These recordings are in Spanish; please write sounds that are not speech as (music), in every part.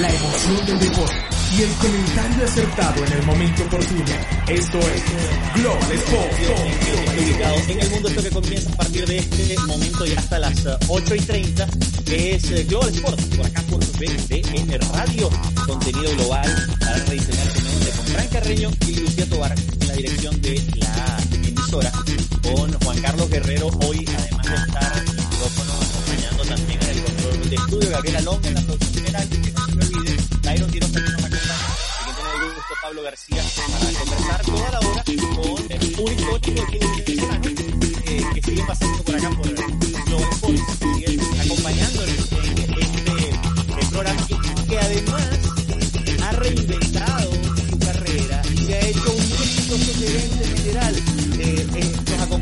La emoción del deporte y el comentario acertado en el momento oportuno. Esto es Global Sport. En el mundo esto que comienza a partir de este momento y hasta las 8 y 30 es eh, Global Sport, por acá por BDN Radio, contenido global para rediseñar el mundo con Fran Carreño y Lucía Tobar en la dirección de la emisora con Juan Carlos Guerrero hoy además de estar el estudio Gabriela Longa en la producción general que no se me olvide Tyron Tiro también nos acompaña y que tiene el gusto Pablo García para conversar toda la hora con un histórico equipo venezolano eh, que sigue pasando por acá por Global Sports sigue acompañándonos en este programa y que además ha reinventado su carrera y ha hecho un exitoso gerente general.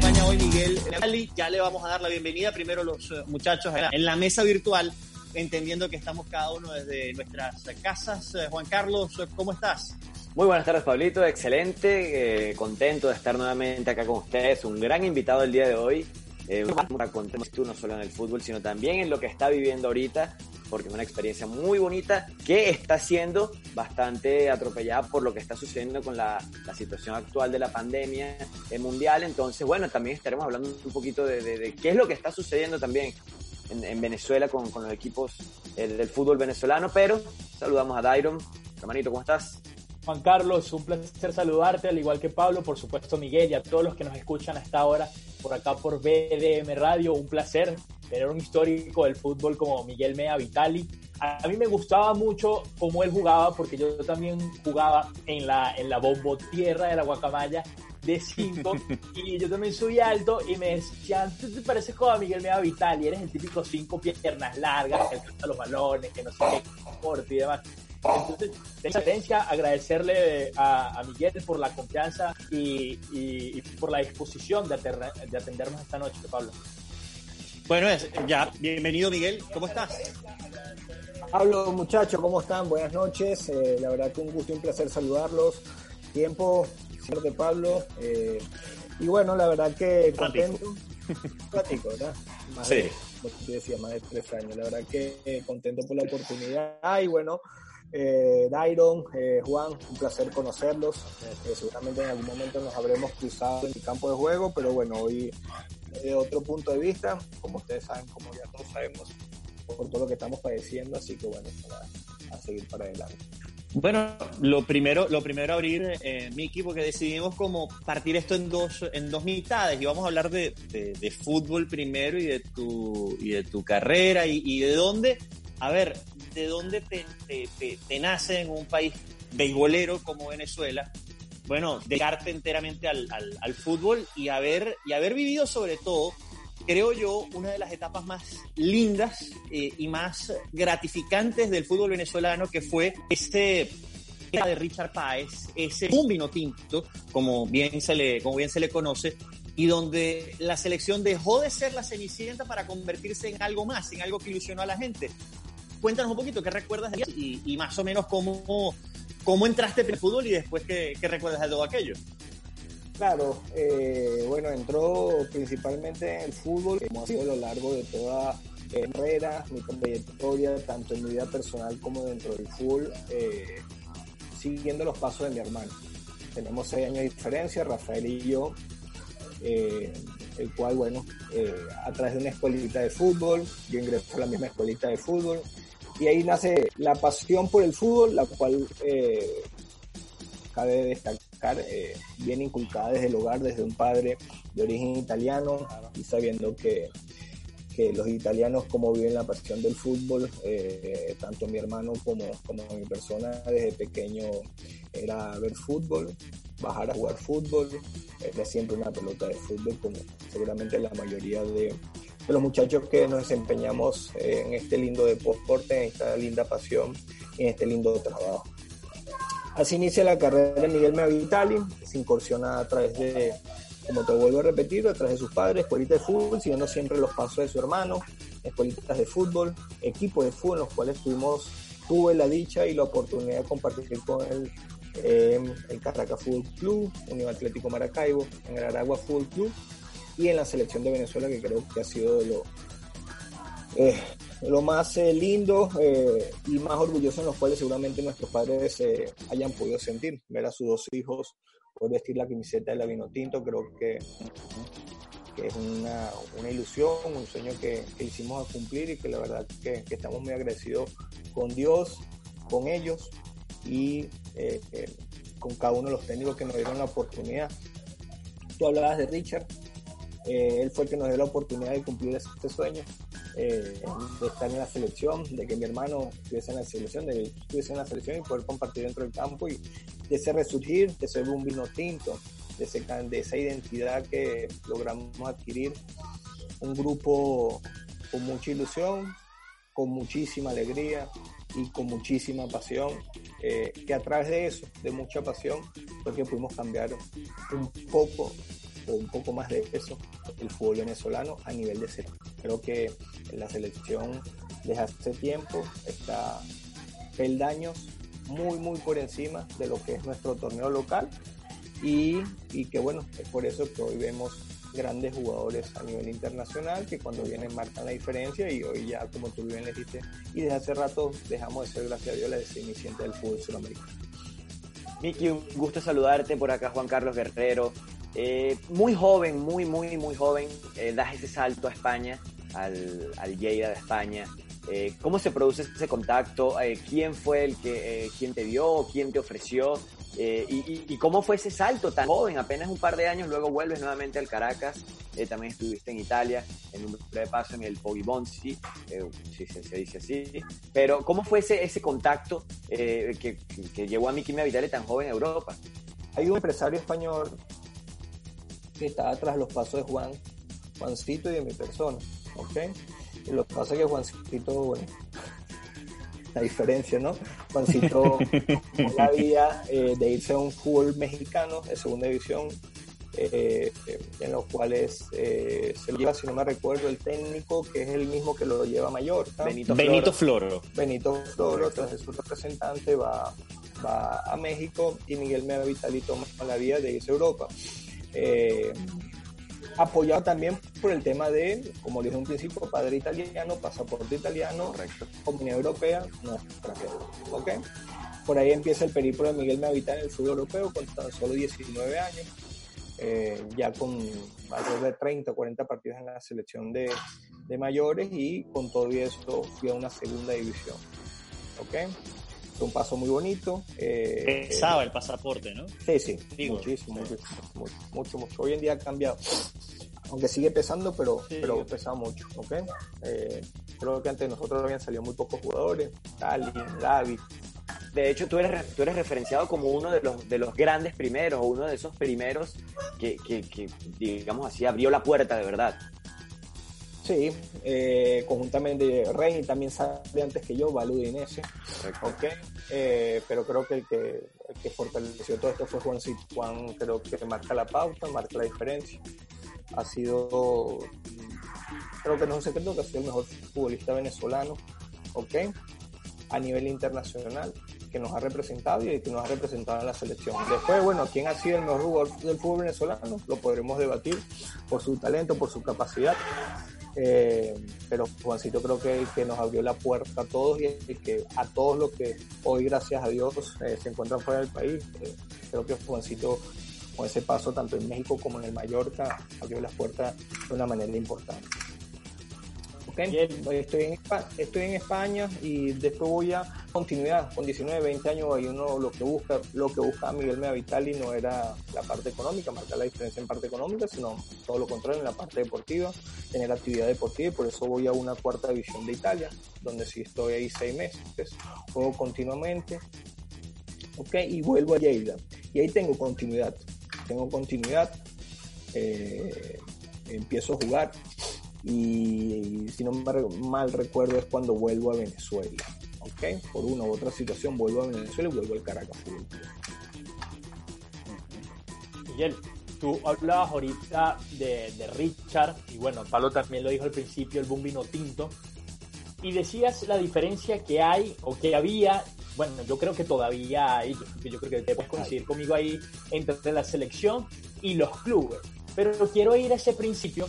Eh, eh, hoy Miguel Navali. Ya le vamos a dar la bienvenida primero los eh, muchachos en la mesa virtual, entendiendo que estamos cada uno desde nuestras casas. Eh, Juan Carlos, ¿cómo estás? Muy buenas tardes, Pablito. Excelente. eh, contento de estar nuevamente acá con ustedes. Un gran invitado el día de hoy. Eh, para contar no solo en el fútbol, sino también en lo que está viviendo ahorita, porque es una experiencia muy bonita que está siendo bastante atropellada por lo que está sucediendo con la, la situación actual de la pandemia eh, mundial. Entonces, bueno, también estaremos hablando un poquito de, de- de qué es lo que está sucediendo también en, en Venezuela con, con los equipos eh, del fútbol venezolano. Pero saludamos a Dairon. Hermanito, ¿cómo estás? Juan Carlos, un placer saludarte, al igual que Pablo, por supuesto Miguel y a todos los que nos escuchan hasta ahora por acá por BDM Radio. Un placer tener un histórico del fútbol como Miguel Mea Vitali. A mí me gustaba mucho cómo él jugaba porque yo también jugaba en la, en la bombo tierra de la guacamaya de 5 (laughs) y yo también soy alto y me decían, tú te pareces como a Miguel Mea Vitali, eres el típico 5 piernas largas, que alcanza los balones, que no sé qué, corte y demás. Entonces, de esa herencia, agradecerle a, a Miguel por la confianza y, y- y por la disposición de, aterra- de atendernos esta noche, Pablo. Bueno, es, ya, bienvenido Miguel, ¿cómo estás? Pablo, muchachos, ¿cómo están? Buenas noches. Eh, la verdad que un gusto y un placer saludarlos. Tiempo, ser de Pablo. eh, y bueno, la verdad que contento. Platico, ¿verdad? Más Sí. de, como decía, más de tres años. La verdad que eh, contento por la oportunidad. Y bueno, eh, Dairon, eh, Juan, un placer conocerlos. Eh, seguramente en algún momento nos habremos cruzado en el campo de juego, pero bueno, hoy de otro punto de vista, como ustedes saben, como ya todos sabemos, por todo lo que estamos padeciendo, así que bueno, para, a seguir para adelante. Bueno, lo primero, lo primero abrir, eh, Miki, porque decidimos como partir esto en dos, en dos mitades y vamos a hablar de, de- de fútbol primero y de tu, y de tu carrera y, y de dónde, a ver, de dónde te, te, te- te nace en un país beisbolero como Venezuela, bueno, dedicarte enteramente al, al, al fútbol y haber, y haber vivido sobre todo, creo yo, una de las etapas más lindas eh, y más gratificantes del fútbol venezolano, que fue este de Richard Páez, ese un vino tinto, como bien se le, como bien se le conoce, y donde la selección dejó de ser la cenicienta para convertirse en algo más, en algo que ilusionó a la gente. Cuéntanos un poquito qué recuerdas de y, y más o menos cómo, cómo entraste en el fútbol y después qué, recuerdas de todo aquello. Claro, eh, bueno, entró principalmente en el fútbol, como ha sido a lo largo de toda eh, carrera, mi trayectoria, tanto en mi vida personal como dentro del fútbol, eh, siguiendo los pasos de mi hermano. Tenemos seis años de diferencia, Rafael y yo, el cual, bueno, a través de una escuelita de fútbol, yo ingresé a la misma escuelita de fútbol, y ahí nace la pasión por el fútbol, la cual eh, cabe destacar, eh, bien inculcada desde el hogar, desde un padre de origen italiano, y sabiendo que, que los italianos como viven la pasión del fútbol, eh, tanto mi hermano como, como mi persona desde pequeño era ver fútbol, bajar a jugar fútbol, era siempre una pelota de fútbol, como seguramente la mayoría de, de los muchachos que nos desempeñamos en este lindo deporte, en esta linda pasión y en este lindo trabajo. Así inicia la carrera de Miguel Meavitali, se incursiona a través de, como te vuelvo a repetir, a través de sus padres, escuelita de fútbol, siguiendo siempre los pasos de su hermano, escuelitas de fútbol, equipos de fútbol en los cuales tuvimos, tuve la dicha y la oportunidad de compartir con él eh, el Caracas Fútbol Club, Unión Atlético Maracaibo, en el Aragua Fútbol Club y en la selección de Venezuela que creo que ha sido de lo, eh, lo más eh, lindo eh, y más orgulloso en los cuales seguramente nuestros padres hayan podido sentir, ver a sus dos hijos poder vestir la camiseta de la Vino Tinto, creo que, que es una, una, ilusión, un sueño que, que, hicimos a cumplir y que la verdad que, que estamos muy agradecidos con Dios, con ellos y con cada uno de los técnicos que nos dieron la oportunidad. Tú hablabas de Richard, eh, él fue el que nos dio la oportunidad de cumplir este sueño, de estar en la selección, de que mi hermano estuviese en la selección, de que estuviese en la selección y poder compartir dentro del campo y de ese resurgir, de ser un vino tinto, de, ese, de esa identidad que logramos adquirir, un grupo con mucha ilusión, con muchísima alegría y con muchísima pasión eh, que a través de eso, de mucha pasión, fue que pudimos cambiar un poco un poco más de eso el fútbol venezolano a nivel de cero. Creo que la selección desde hace tiempo está peldaños muy muy por encima de lo que es nuestro torneo local y, y que bueno, es por eso que hoy vemos grandes jugadores a nivel internacional que cuando vienen marcan la diferencia y hoy ya, como tú bien le dijiste, y desde hace rato dejamos de ser, gracias a Dios, la desiniciente del fútbol sudamericano. Miki, un gusto saludarte por acá, Juan Carlos Guerrero. Eh, muy joven, muy, muy, muy joven, eh, das ese salto a España, al, al Lleida de España. Eh, ¿Cómo se produce ese contacto? Eh, ¿Quién fue el que, quién te vio? ¿Quién te ofreció? Eh, y, y, cómo fue ese salto tan joven? Apenas un par de años, luego vuelves nuevamente al Caracas, eh, también estuviste en Italia, en un breve paso en el Pogibonsi, eh, si se, se, dice así, pero ¿cómo fue ese, ese contacto que, que, que, llevó a Miki Vitale tan joven a Europa? Hay un empresario español que está tras los pasos de Juan, Juancito y de mi persona, ¿ok? Y lo que pasa es que Juancito, bueno, (laughs) la diferencia, ¿no? Juancito (laughs) la vía eh, de irse a un fútbol mexicano de segunda división, eh, en los cuales eh, se lo lleva, si no me recuerdo, el técnico, que es el mismo que lo lleva a Mallorca. Benito, Benito Floro. Benito Floro, tras su representante, va, va a México y Miguel Mea Vitali toma la vía de irse a Europa. Eh, apoyado también por el tema de, como dije en un principio, padre italiano, pasaporte italiano, Correcto. comunidad europea, no. ¿Ok? Por ahí empieza el periplo de Miguel Navita en el fútbol europeo con tan solo 19 años, eh, ya con alrededor de 30 o 40 partidos en la selección de, de mayores y con todo esto fui a una segunda división. ¿Ok? Fue un paso muy bonito. Eh, Pesaba el pasaporte, ¿no? Sí, sí, Digo, muchísimo, sí. mucho, mucho, mucho. Hoy en día ha cambiado, aunque sigue pesando, pero, sí. pero pesa mucho, ¿ok? Eh, creo que antes de nosotros habían salido muy pocos jugadores, Tallinn, David. De hecho, tú eres, tú eres referenciado como uno de los, de los grandes primeros, o uno de esos primeros que, que, que digamos así, abrió la puerta de verdad. Sí, eh, conjuntamente Rey también sale antes que yo, Balú de Inés. Okay. Eh, pero creo que el, que el que fortaleció todo esto fue Juan Juan creo que marca la pauta, marca la diferencia. Ha sido, creo que no es un secreto, que ha sido el mejor futbolista venezolano, ¿ok? A nivel internacional, que nos ha representado y que nos ha representado en la selección. Después, bueno, ¿quién ha sido el mejor jugador del fútbol venezolano? Lo podremos debatir por su talento, por su capacidad. Eh, pero Juancito creo que, que, nos abrió la puerta a todos y, que a todos los que hoy, gracias a Dios, eh, se encuentran fuera del país, eh, creo que Juancito con ese paso tanto en México como en el Mallorca abrió las puertas de una manera importante. Okay. Estoy, en, España y después voy a continuidad. Con 19, 20 años hay uno lo que busca, lo que busca Miguel Mea Vitali no era la parte económica, marcar la diferencia en parte económica, sino todo lo contrario en la parte deportiva, tener actividad deportiva y por eso voy a una cuarta división de Italia, donde sí estoy ahí seis meses, juego continuamente. ¿ok? Y vuelvo a Lleida. Y ahí tengo continuidad. Tengo continuidad. Eh, empiezo a jugar. Y, si no me mal recuerdo es cuando vuelvo a Venezuela. ¿ok? Por una u otra situación vuelvo a Venezuela y vuelvo al Caracas Fútbol Miguel, tú hablabas ahorita de, de, Richard, y bueno, Pablo también lo dijo al principio, el boom vino tinto, y decías la diferencia que hay o que había, bueno, yo creo que todavía hay, yo, creo que te puedes coincidir conmigo ahí, entre la selección y los clubes. Pero quiero ir a ese principio,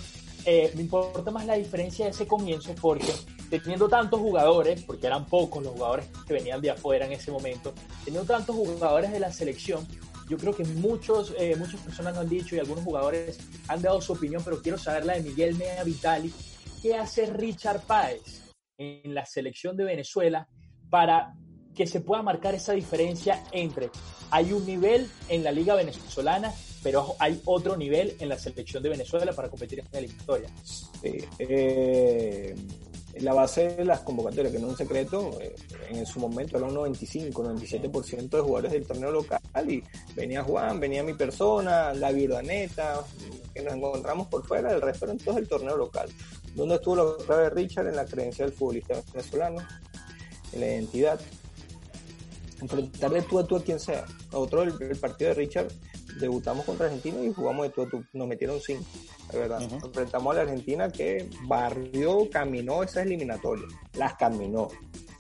eh, me importa más la diferencia de ese comienzo porque teniendo tantos jugadores, porque eran pocos los jugadores que venían de afuera en ese momento, teniendo tantos jugadores de la selección, yo creo que muchos, eh, muchas personas lo han dicho y algunos jugadores han dado su opinión, pero quiero saber la de Miguel Mea Vitali. ¿Qué hace Richard Páez en la selección de Venezuela para que se pueda marcar esa diferencia entre hay un nivel en la liga venezolana, pero hay otro nivel en la selección de Venezuela para competir en la eliminatoria? Sí, eh, la base de las convocatorias, que no es un secreto, eh, en su momento era un 95, 97% de jugadores del torneo local y venía Juan, venía mi persona, la Urdaneta, que nos encontramos por fuera, el resto era todo el torneo local. ¿Dónde estuvo la clave de Richard? En la creencia del futbolista venezolano, en la identidad. Enfrentar de tú a tú a quien sea. Nosotros el partido de Richard debutamos contra Argentina y jugamos de todo, nos metieron cinco, de verdad. Enfrentamos a la Argentina que barrió, caminó esas eliminatorias, las caminó,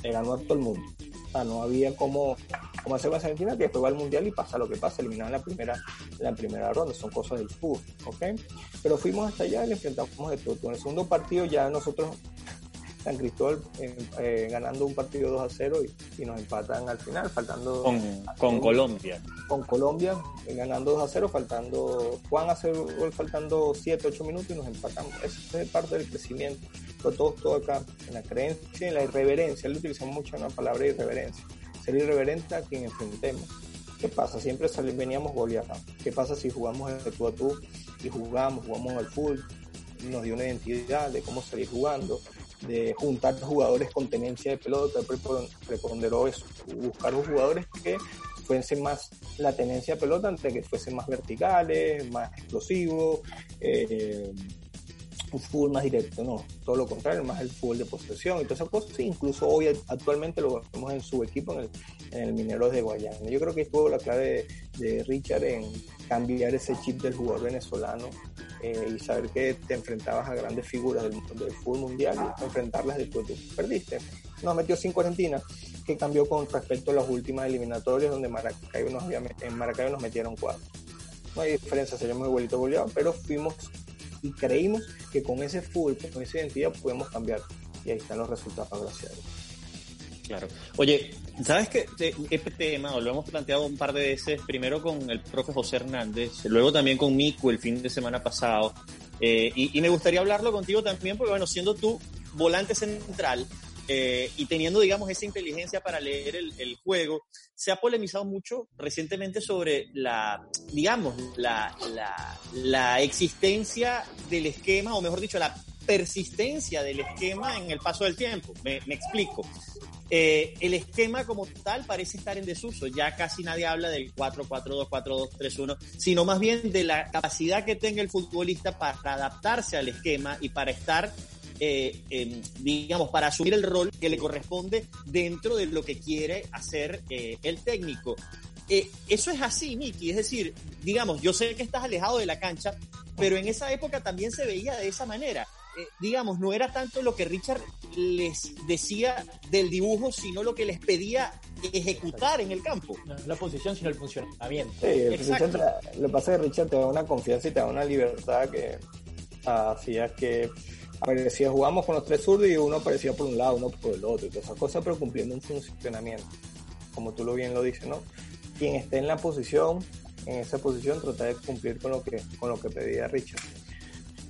le ganó a todo el mundo. O sea, no había como, como hacer con Argentina que después va al mundial y pasa lo que pasa, eliminar en la primera, la primera ronda, son cosas del fútbol, ¿ok? Pero fuimos hasta allá y le enfrentamos de todo. En el segundo partido ya nosotros San Cristóbal eh, ganando un partido 2 a 0 y, nos empatan al final, faltando. Con, Colombia. Con Colombia, eh, ganando 2 a 0, faltando. Juan hace gol faltando 7, 8 minutos y nos empatamos. Eso es parte del crecimiento. Pero todo, todo acá, en la creencia, en la irreverencia. Él utiliza mucho la palabra irreverencia. Ser irreverente a quien enfrentemos. ¿Qué pasa? Siempre veníamos goleando. ¿Qué pasa si jugamos de tú a tú y jugamos, jugamos al full? Nos dio una identidad de cómo salir jugando de juntar jugadores con tenencia de pelota, preponderó eso, buscar jugadores que fuesen más la tenencia de pelota antes que fuesen más verticales, más explosivos, eh, un fútbol más directo, no, todo lo contrario, más el fútbol de posesión y todas esas cosas, incluso hoy actualmente lo vemos en su equipo en el, en el Mineros de Guayana. Yo creo que estuvo la clave de, Richard en cambiar ese chip del jugador venezolano eh, y saber que te enfrentabas a grandes figuras del, fútbol mundial y enfrentarlas después tú perdiste. Nos metió cinco Argentina, que cambió con respecto a las últimas eliminatorias donde Maracaibo nos en Maracaibo nos metieron cuatro. No hay diferencia, seríamos igualito goleado, pero fuimos y creímos que con ese fútbol, con esa identidad podemos cambiar. Y ahí están los resultados, gracias. Claro. Oye, ¿sabes qué? Este tema lo hemos planteado un par de veces, primero con el profe José Hernández, luego también con Mico el fin de semana pasado. Eh, y, me gustaría hablarlo contigo también, porque bueno, siendo tú volante central eh, y teniendo, digamos, esa inteligencia para leer el, juego, se ha polemizado mucho recientemente sobre la, digamos, la, existencia del esquema, o mejor dicho, la persistencia del esquema en el paso del tiempo. Me explico. Eh, el esquema como tal parece estar en desuso. Ya casi nadie habla del 4-4-2, 4-2-3-1, sino más bien de la capacidad que tenga el futbolista para adaptarse al esquema y para estar, eh, digamos, para asumir el rol que le corresponde dentro de lo que quiere hacer eh, el técnico. eso es así, Miki. Es decir, digamos, yo sé que estás alejado de la cancha, pero en esa época también se veía de esa manera. Eh, digamos, no era tanto lo que Richard les decía del dibujo, sino lo que les pedía ejecutar en el campo. No la posición, sino el funcionamiento. Sí, lo que pasa es que Richard te da una confianza y te da una libertad que hacía que aparecía, jugamos con los tres zurdos y uno aparecía por un lado, uno por el otro, y todas esas cosas, pero cumpliendo un funcionamiento, como tú lo bien lo dices, ¿no? Quien esté en la posición, en esa posición, trata de cumplir con lo que, con lo que pedía Richard.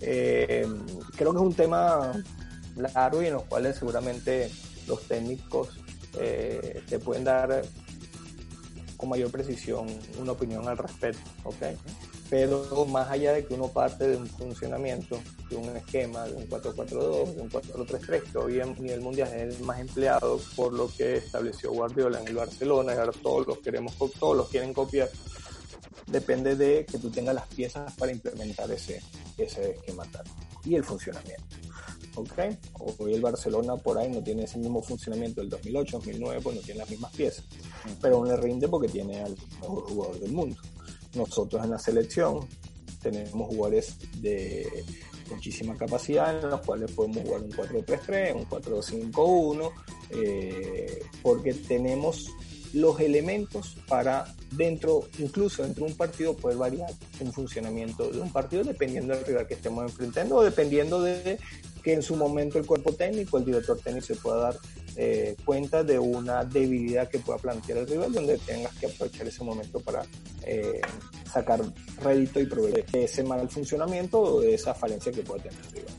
Eh, creo que es un tema largo y en los cuales seguramente los técnicos eh, te pueden dar con mayor precisión una opinión al respecto, ¿ok? pero más allá de que uno parte de un funcionamiento, de un esquema, de un 4-4-2, de un 4-3-3, que hoy en nivel mundial es el más empleado por lo que estableció Guardiola en el Barcelona, y ahora todos los queremos, todos los quieren copiar, depende de que tú tengas las piezas para implementar ese, ese esquema táctico y el funcionamiento. ¿ok? Hoy el Barcelona por ahí no tiene ese mismo funcionamiento del 2008, 2009, pues no tiene las mismas piezas, pero aún le rinde porque tiene al mejor jugador del mundo. Nosotros en la selección tenemos jugadores de muchísima capacidad en los cuales podemos jugar un 4-3-3, un 4-5-1, eh, porque tenemos los elementos para dentro, incluso dentro de un partido, poder variar un funcionamiento de un partido dependiendo del rival que estemos enfrentando o dependiendo de que en su momento el cuerpo técnico, el director técnico se pueda dar eh, cuenta de una debilidad que pueda plantear el rival, donde tengas que aprovechar ese momento para eh, sacar rédito y proveer de ese mal funcionamiento o de esa falencia que pueda tener el rival.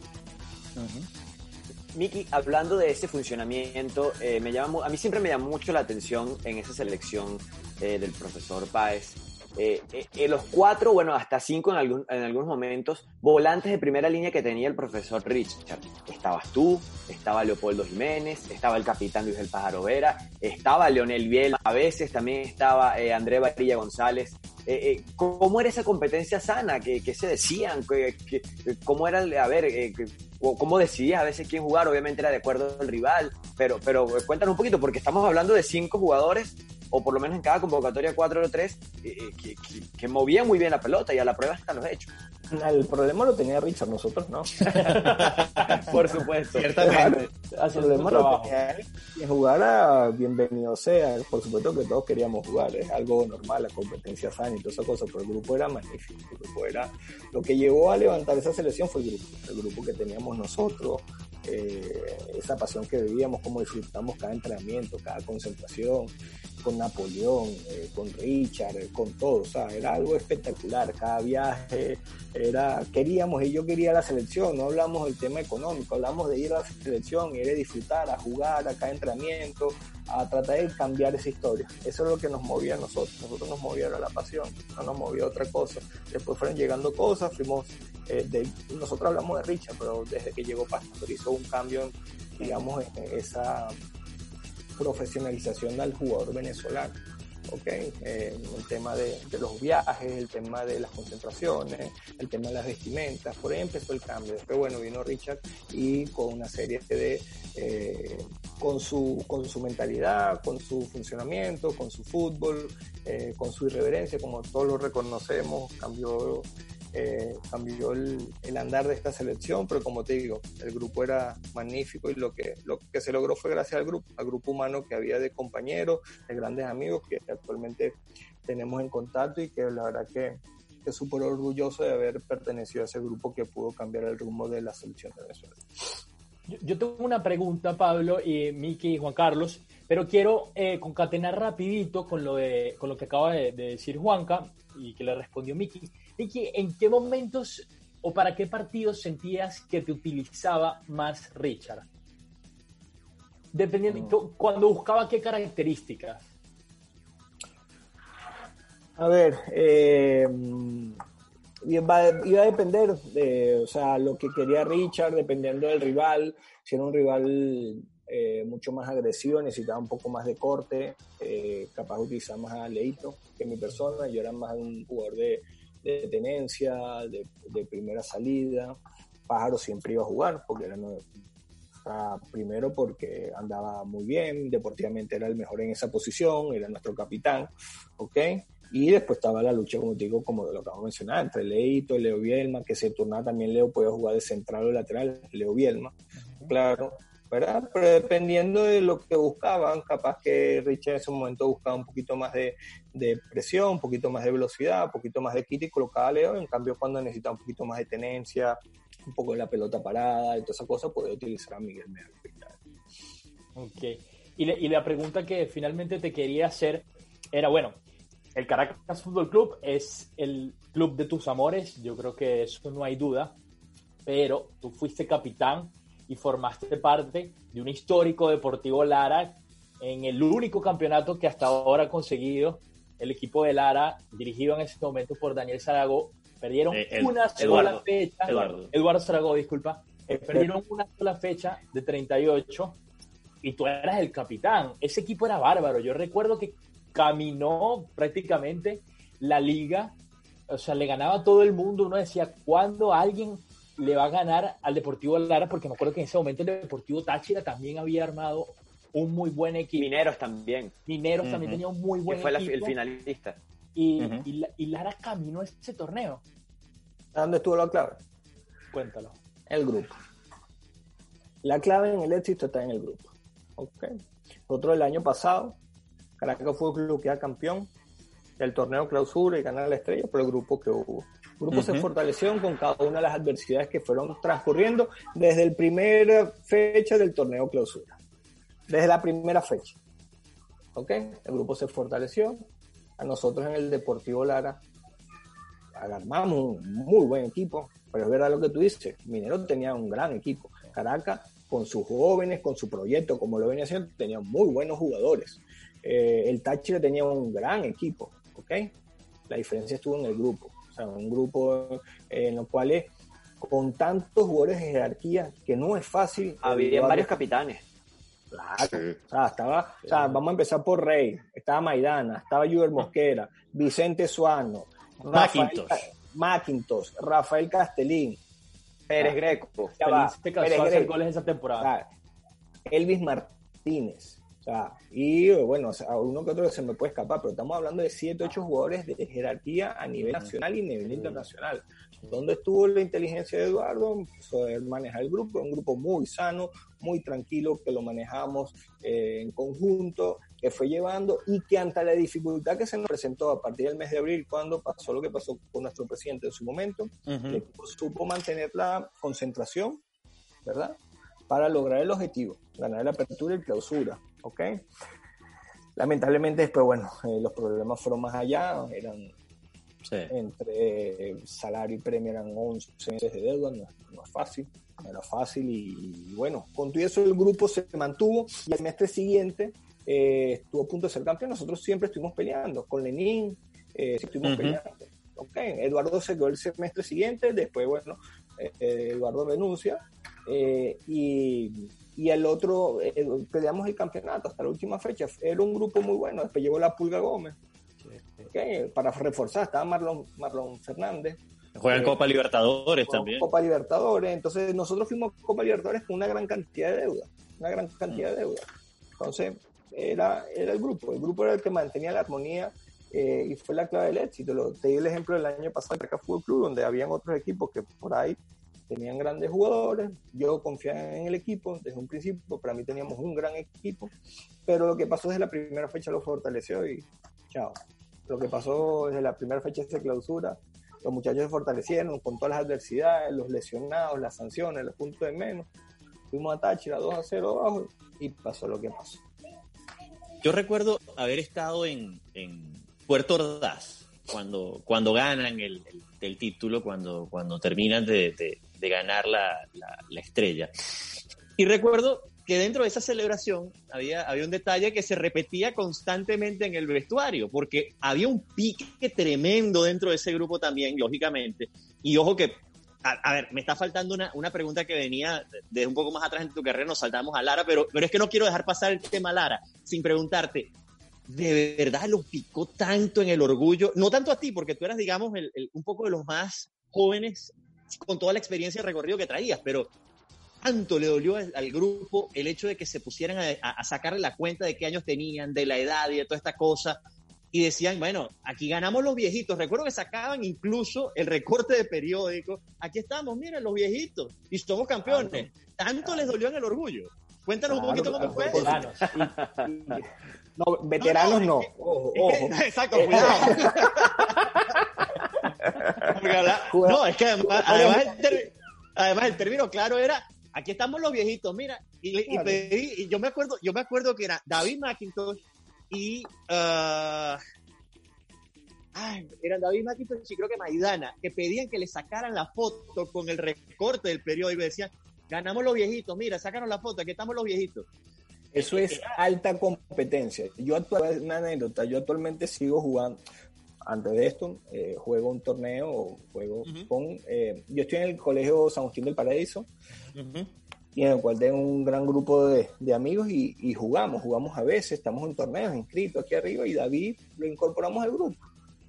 Miki, hablando de ese funcionamiento, eh, me llama, a mí siempre me llamó mucho la atención en esa selección del profesor Páez, eh, eh, los cuatro, bueno, hasta cinco en, algún, en algunos momentos, volantes de primera línea que tenía el profesor Richard. Estabas tú, estaba Leopoldo Jiménez, estaba el capitán Luis del Pájaro Vera, estaba Leonel Biel, a veces también estaba eh, André Varilla González. Eh, ¿Cómo era esa competencia sana? ¿Qué, qué se decían? ¿Qué, cómo era, a ver, cómo decidías a veces quién jugar? Obviamente era de acuerdo al rival, pero, pero cuéntanos un poquito, porque estamos hablando de cinco jugadores o por lo menos en cada convocatoria 4 o 3, que, que, movía muy bien la pelota y a la prueba están los hechos. El problema lo tenía Richard, nosotros no. (laughs) por supuesto. Ciertamente. El problema lo tenía él. Que jugara, bienvenido sea. Por supuesto que todos queríamos jugar, es algo normal, la competencia sana y todas esas cosas, pero el grupo era magnífico. El grupo era... Lo que llevó a levantar esa selección fue el grupo, el grupo que teníamos nosotros, eh, esa pasión que vivíamos, cómo disfrutamos cada entrenamiento, cada concentración, con Napoleón, eh, con Richard, eh, con todo, o sea, era algo espectacular, cada viaje era, queríamos, y yo quería la selección, no hablamos del tema económico, hablamos de ir a la selección, ir a disfrutar, a jugar, a cada entrenamiento, a tratar de cambiar esa historia. Eso es lo que nos movía a nosotros, nosotros nos movía la pasión, no nos movía otra cosa. Después fueron llegando cosas, fuimos, eh, nosotros hablamos de Richard, pero desde que llegó Pastor hizo un cambio, digamos, en esa profesionalización del jugador venezolano. ¿okay? Eh, el tema de, los viajes, el tema de las concentraciones, el tema de las vestimentas, por ahí empezó el cambio. Después, bueno, vino Richard y con una serie de, eh, con, su, con su mentalidad, con su funcionamiento, con su fútbol, eh, con su irreverencia, como todos lo reconocemos, cambió cambió el, andar de esta selección, pero como te digo, el grupo era magnífico y lo que, lo que se logró fue gracias al grupo, al grupo humano que había de compañeros, de grandes amigos que actualmente tenemos en contacto y que la verdad que, que súper orgulloso de haber pertenecido a ese grupo que pudo cambiar el rumbo de la selección de Venezuela. Yo, tengo una pregunta, Pablo, y Miki y Juan Carlos, pero quiero eh, concatenar rapidito con lo, de, con lo que acaba de decir Juanca y que le respondió Miki. ¿En qué momentos o para qué partidos sentías que te utilizaba más Richard? Dependiendo, mm. cuando buscaba qué características. A ver, eh, iba, a depender de, o sea, lo que quería Richard, dependiendo del rival. Si era un rival eh, mucho más agresivo, necesitaba un poco más de corte, eh, capaz de utilizar más a Leito que mi persona. Yo era más un jugador de, de tenencia, de, primera salida. Pájaro siempre iba a jugar, porque era primero porque andaba muy bien, deportivamente era el mejor en esa posición, era nuestro capitán, ¿ok? Y después estaba la lucha, como te digo, como lo acabo de mencionar, entre Leito Leo Bielma, que se turnaba también Leo podía jugar de central o lateral, Leo Bielma, claro. Pero dependiendo de lo que buscaban, capaz que Richard en ese momento buscaba un poquito más de, presión, un poquito más de velocidad, un poquito más de kit y colocaba a Leo, en cambio cuando necesitaba un poquito más de tenencia, un poco de la pelota parada y esa cosa, podía utilizar a Miguel Mejía. Ok. Y, y la pregunta que finalmente te quería hacer era, bueno, el Caracas Fútbol Club es el club de tus amores, yo creo que eso no hay duda, pero tú fuiste capitán y formaste parte de un histórico Deportivo Lara en el único campeonato que hasta ahora ha conseguido el equipo de Lara, dirigido en ese momento por Daniel Zarago, Perdieron Eh, el- una sola Eduardo, fecha. Eduardo. Disculpa. Eh, perdieron una sola fecha de 38 y tú eras el capitán. Ese equipo era bárbaro. Yo recuerdo que caminó prácticamente la liga. O sea, le ganaba a todo el mundo. Uno decía, ¿cuándo alguien le va a ganar al Deportivo Lara? Porque me acuerdo que en ese momento el Deportivo Táchira también había armado un muy buen equipo. Mineros también, Mineros también tenía un muy que buen fue la- equipo. el finalista. Y, y la- y Lara caminó ese torneo. ¿Dónde estuvo la clave? Cuéntalo. El grupo. La clave en el éxito está en el grupo. ¿ok? Nosotros el año pasado, Caracas fue el club que era campeón del torneo clausura y ganar la estrella por el grupo que hubo. El grupo se fortaleció con cada una de las adversidades que fueron transcurriendo desde la primera fecha del torneo clausura. Desde la primera fecha. ¿Ok? El grupo se fortaleció. A nosotros en el Deportivo Lara armamos un muy buen equipo, pero es verdad lo que tú dices, Minero tenía un gran equipo, Caracas con sus jóvenes, con su proyecto, como lo venía haciendo, tenía muy buenos jugadores. Eh, el Táchira tenía un gran equipo, ¿ok? La diferencia estuvo en el grupo, sea, un grupo eh, en los cuales con tantos jugadores de jerarquía que no es fácil. Había llevar- varios capitanes. Claro. O sea, estaba, o sea, vamos a empezar por Rey, estaba Maidana, estaba Juber Mosquera, Vicente Suano, Rafael Macintosh. Ca- Macintosh, Rafael Castelín, Pérez Ah. Greco. Pérez Greco, goles esa o temporada. sea, Elvis Martínez, sea, y bueno, o sea, uno que otro se me puede escapar, pero estamos hablando de 7, 8 jugadores de jerarquía a nivel nacional y nivel internacional. ¿Dónde estuvo la inteligencia de Eduardo? Poder manejar el grupo, un grupo muy sano, muy tranquilo, que lo manejamos eh, en conjunto, que fue llevando y que ante la dificultad que se nos presentó a partir del mes de abril, cuando pasó lo que pasó con nuestro presidente en su momento, el equipo supo mantener la concentración, ¿verdad? Para lograr el objetivo, ganar la apertura y clausura, ¿ok? Lamentablemente después, bueno, eh, los problemas fueron más allá, eran Sí. entre salario y premio eran 11 meses de deuda, no, no es fácil, no era fácil y, y bueno, con todo eso el grupo se mantuvo y el semestre siguiente eh, estuvo a punto de ser campeón, nosotros siempre estuvimos peleando, con Lenín eh, estuvimos peleando. Ok, Eduardo se quedó el semestre siguiente, después, bueno, Eduardo renuncia y, y el otro, eh, peleamos el campeonato hasta la última fecha. Era un grupo muy bueno, después llegó la Pulga Gómez, para reforzar, estaba Marlon, Marlon Fernández, Juegan Eh, Copa Libertadores también. Copa Libertadores, entonces nosotros fuimos Copa Libertadores con una gran cantidad de deuda, una gran cantidad de deuda. Entonces, era, era el grupo, el grupo era el que mantenía la armonía eh, y fue la clave del éxito. Lo, te di el ejemplo del año pasado de Caracas Fútbol Club, donde habían otros equipos que por ahí tenían grandes jugadores, yo confiaba en el equipo desde un principio, para mí teníamos un gran equipo, pero lo que pasó desde la primera fecha lo fortaleció y chao. Lo que pasó desde la primera fecha de clausura, los muchachos se fortalecieron con todas las adversidades, los lesionados, las sanciones, los puntos de menos. Fuimos a Táchira 2 a 0 abajo y pasó lo que pasó. Yo recuerdo haber estado en, en Puerto Ordaz cuando, cuando ganan el, el- título, cuando, cuando terminan de- de ganar la, la- la estrella. Y recuerdo que dentro de esa celebración había, había un detalle que se repetía constantemente en el vestuario, porque había un pique tremendo dentro de ese grupo también, lógicamente. Y ojo que, a, a ver, me está faltando una, una pregunta que venía desde un poco más atrás en tu carrera, nos saltamos a Lara, pero, pero es que no quiero dejar pasar el tema Lara sin preguntarte, ¿de verdad los picó tanto en el orgullo? No tanto a ti, porque tú eras, digamos, el- un poco de los más jóvenes con toda la experiencia y recorrido que traías, pero tanto le dolió al, al grupo el hecho de que se pusieran a, a- a sacarle la cuenta de qué años tenían, de la edad y de toda esta cosa, y decían, bueno, aquí ganamos los viejitos. Recuerdo que sacaban incluso el recorte de periódico. Aquí estamos, miren, los viejitos, y somos campeones. Tanto les dolió en el orgullo. Cuéntanos un Claro, poquito cómo fue claro. Veteranos. No, veteranos no. es que- Ojo, Es que- ojo. (laughs) Exacto, Cuidado. (laughs) (laughs) no, es que además, además el, ter- además el término claro era, aquí estamos los viejitos, mira, y, pedí, y yo me acuerdo, yo me acuerdo que era David McIntosh y ah, ay, eran David McIntosh y creo que Maidana, que pedían que le sacaran la foto con el recorte del periódico y decían, ganamos los viejitos, mira, sácanos la foto, aquí estamos los viejitos. Eso es alta competencia. Yo actualmente, una anécdota, yo actualmente sigo jugando. Antes de esto, eh, juego un torneo, juego con... Eh, yo estoy en el Colegio San Agustín del Paraíso, y en el cual tengo un gran grupo de, de amigos y, y, jugamos, jugamos a veces, estamos en torneos inscritos aquí arriba y David lo incorporamos al grupo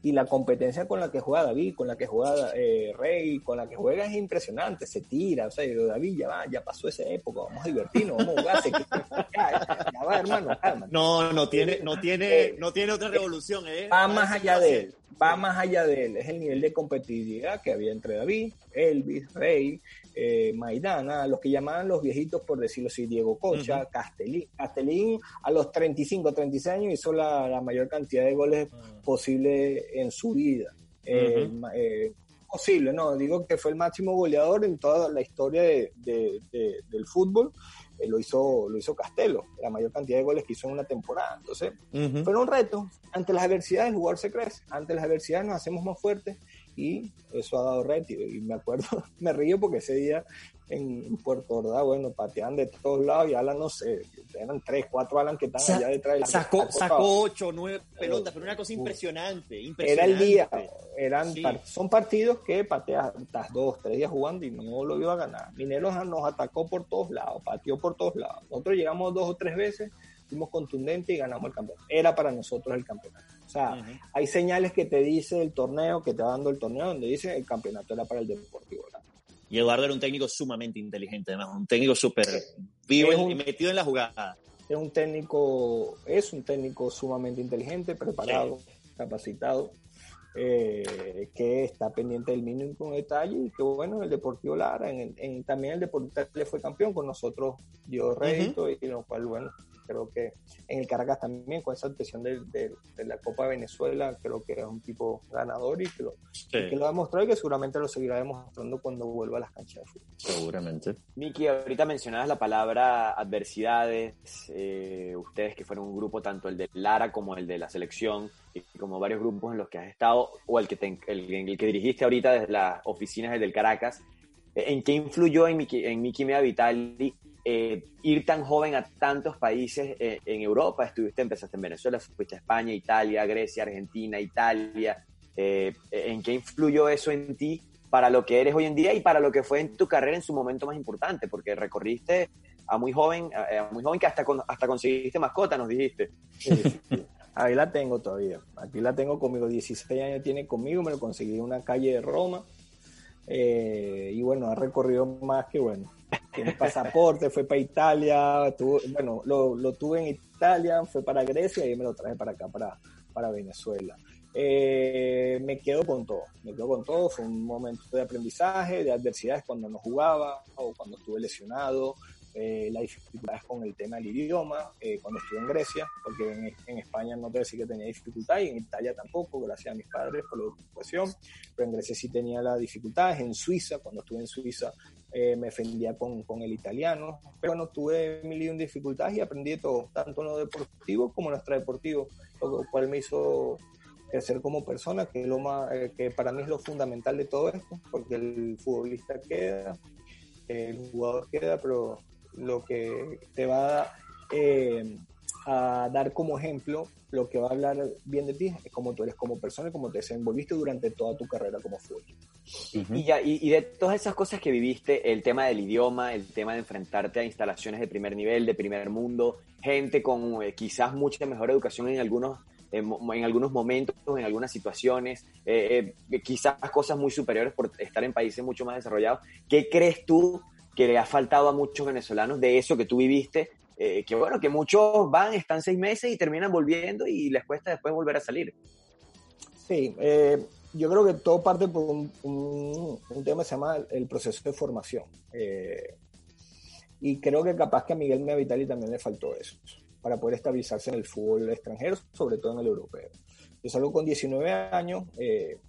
y la competencia con la que juega David, con la que juega eh, Rey, con la que juega es impresionante, se tira, o sea, yo, David ya va, ya pasó esa época, vamos a divertirnos, vamos a jugar, (laughs) ya, va, hermano, No, no tiene, no tiene, no tiene otra revolución, ¿eh? Va más allá de él, va más allá de él, es el nivel de competitividad que había entre David, Elvis, Rey, eh, Maidana, los que llamaban los viejitos, por decirlo así, Diego Cocha, Castellín. Castellín a los 35, 36 años hizo la, mayor cantidad de goles ah. posible en su vida. Eh, eh, posible, no, digo que fue el máximo goleador en toda la historia de, del fútbol. lo hizo lo hizo Castelo, la mayor cantidad de goles que hizo en una temporada. Entonces, fue un reto. Ante las adversidades, el jugador se crece. Ante las adversidades nos hacemos más fuertes y eso ha dado reto. Y me acuerdo, (laughs) me río porque ese día en Puerto Ordaz, bueno, patean de todos lados y Alan, no sé, eran tres, cuatro Alan que están allá detrás del Sacó, sacó ocho, nueve pelotas, pero una cosa impresionante, impresionante. Era el día, eran, son partidos que pateas estás dos, tres días jugando y no lo iba a ganar. Mineros nos atacó por todos lados, pateó por todos lados. Nosotros llegamos dos o tres veces, fuimos contundentes y ganamos el campeonato. Era para nosotros el campeonato. O sea, hay señales que te dice el torneo, que te va dando el torneo, donde dice el campeonato era para el Deportivo. Y Eduardo era un técnico sumamente inteligente, además, un técnico súper vivo y metido en la jugada. Es un técnico, es un técnico sumamente inteligente, preparado, capacitado, eh, que está pendiente del mínimo detalle y que bueno, el Deportivo Lara, en, también el Deportivo le fue campeón con nosotros, dio rédito y lo cual bueno, creo que en el Caracas también, con esa obtención de, la Copa de Venezuela, creo que es un tipo ganador y que lo, que lo ha demostrado y que seguramente lo seguirá demostrando cuando vuelva a las canchas de fútbol. Seguramente. Miki, ahorita mencionabas la palabra adversidades, eh, ustedes que fueron un grupo, tanto el de Lara como el de la selección, y como varios grupos en los que has estado, o el que, el, el que dirigiste ahorita desde las oficinas del Caracas, ¿en qué influyó en Miki, en Miki Mea Vitali eh, ir tan joven a tantos países eh, en Europa. Estuviste, empezaste en Venezuela, fuiste a España, Italia, Grecia, Argentina, Italia. Eh, ¿En qué influyó eso en ti para lo que eres hoy en día y para lo que fue en tu carrera en su momento más importante? Porque recorriste a muy joven, a, muy joven que hasta, hasta conseguiste mascota, nos dijiste. (laughs) Ahí la tengo todavía. Aquí la tengo conmigo. 16 años tiene conmigo. Me lo conseguí en una calle de Roma. y bueno, ha recorrido más que bueno tiene pasaporte, fue para Italia, bueno, lo, tuve en Italia, fue para Grecia y me lo traje para acá, para, para Venezuela. Eh, me quedo con todo, me quedo con todo, fue un momento de aprendizaje, de adversidades cuando no jugaba o cuando estuve lesionado, eh, las dificultades con el tema del idioma, eh, cuando estuve en Grecia, porque en, España no te decir que tenía dificultad y en Italia tampoco, gracias a mis padres por la educación, pero en Grecia sí tenía las dificultades, en Suiza, cuando estuve en Suiza eh, me defendía con, con, el italiano, pero bueno, tuve mil y un dificultades y aprendí todo, tanto en lo deportivo como en lo extradeportivo, lo cual me hizo crecer como persona, que, lo más, eh, que para mí es lo fundamental de todo esto, porque el futbolista queda, el jugador queda, pero lo que te va eh, a dar como ejemplo lo que va a hablar bien de ti es cómo tú eres como persona y cómo te desenvolviste durante toda tu carrera como futbolista. y, ya, y, de todas esas cosas que viviste, el tema del idioma, el tema de enfrentarte a instalaciones de primer nivel, de primer mundo, gente con eh, quizás mucha mejor educación en algunos, en, algunos momentos, en algunas situaciones, eh, eh, quizás cosas muy superiores por estar en países mucho más desarrollados. ¿Qué crees tú que le ha faltado a muchos venezolanos de eso que tú viviste eh, que bueno, que muchos van, están seis meses y terminan volviendo y les cuesta después volver a salir. Sí, eh, yo creo que todo parte por un, un, tema que se llama el proceso de formación. Eh, y creo que capaz que a Miguel Meavitali también le faltó eso, para poder estabilizarse en el fútbol extranjero, sobre todo en el europeo. Yo salgo con 19 años,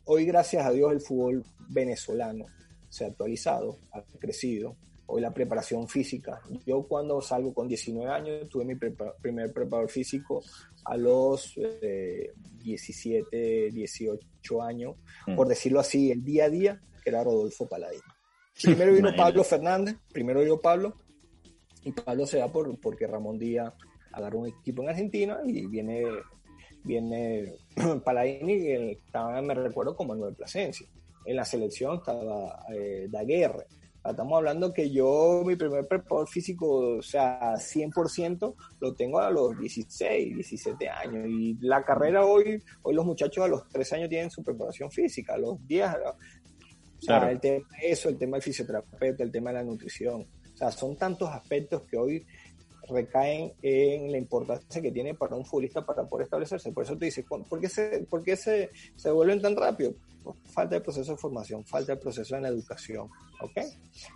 hoy gracias a Dios el fútbol venezolano se ha actualizado, ha crecido, hoy la preparación física. Yo cuando salgo con 19 años tuve mi primer preparador físico a los 17, eh, 18 años, mm. por decirlo así, el día a día, que era Rodolfo Paladín. (laughs) Primero vino Pablo Fernández, primero vino Pablo, y Pablo se da por, porque Ramón Díaz agarró un equipo en Argentina y viene viene (clears throat) Paladini, que estaba, me recuerdo, como el Nuevo Plasencia. En la selección estaba eh, Daguerre. Estamos hablando que yo, mi primer preparador físico, o sea, 100%, lo tengo a los 16, 17 años. Y la carrera hoy, hoy los muchachos a los 3 años tienen su preparación física, a los 10, o sea, el tema de eso, el tema del fisioterapeuta, el tema de la nutrición. O sea, son tantos aspectos que hoy recaen en la importancia que tiene para un futbolista para poder establecerse. Por eso te dice, ¿por qué se, por qué se, se vuelven tan rápido? falta de proceso de formación, falta de proceso en la educación. ¿ok?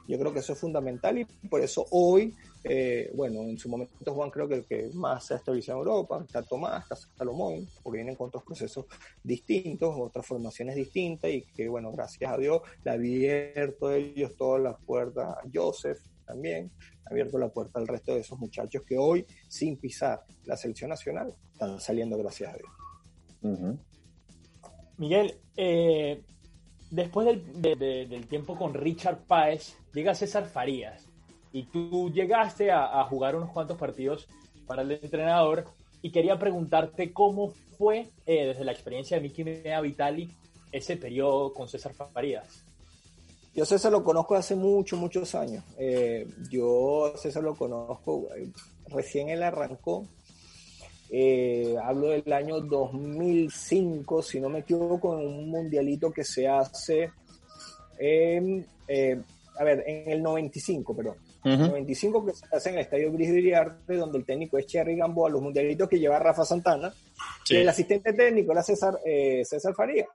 Yo creo que eso es fundamental y por eso hoy, eh, bueno, en su momento Juan creo que el que más se ha estabilizado en Europa, está Tomás, está Salomón, porque vienen con otros procesos distintos, otras formaciones distintas y que, bueno, gracias a Dios le ha abierto ellos todas las puertas a Joseph también, ha abierto la puerta al resto de esos muchachos que hoy, sin pisar la selección nacional, están saliendo gracias a Dios. Miguel, eh, después del, tiempo con Richard Páez, llega César Farías y tú llegaste a, jugar unos cuantos partidos para el entrenador y quería preguntarte cómo fue eh, desde la experiencia de Miki Mea Vitali ese periodo con César Farías. Yo César lo conozco hace muchos, muchos años. Eh, yo César lo conozco, recién él arrancó eh, hablo del año 2005, si no me equivoco, con un mundialito que se hace, eh, a ver, en el 95, perdón. el 95 que se hace en el Estadio Gris donde el técnico es Cherry Gamboa, los mundialitos que lleva Rafa Santana, y el asistente técnico era César, eh, César Faría.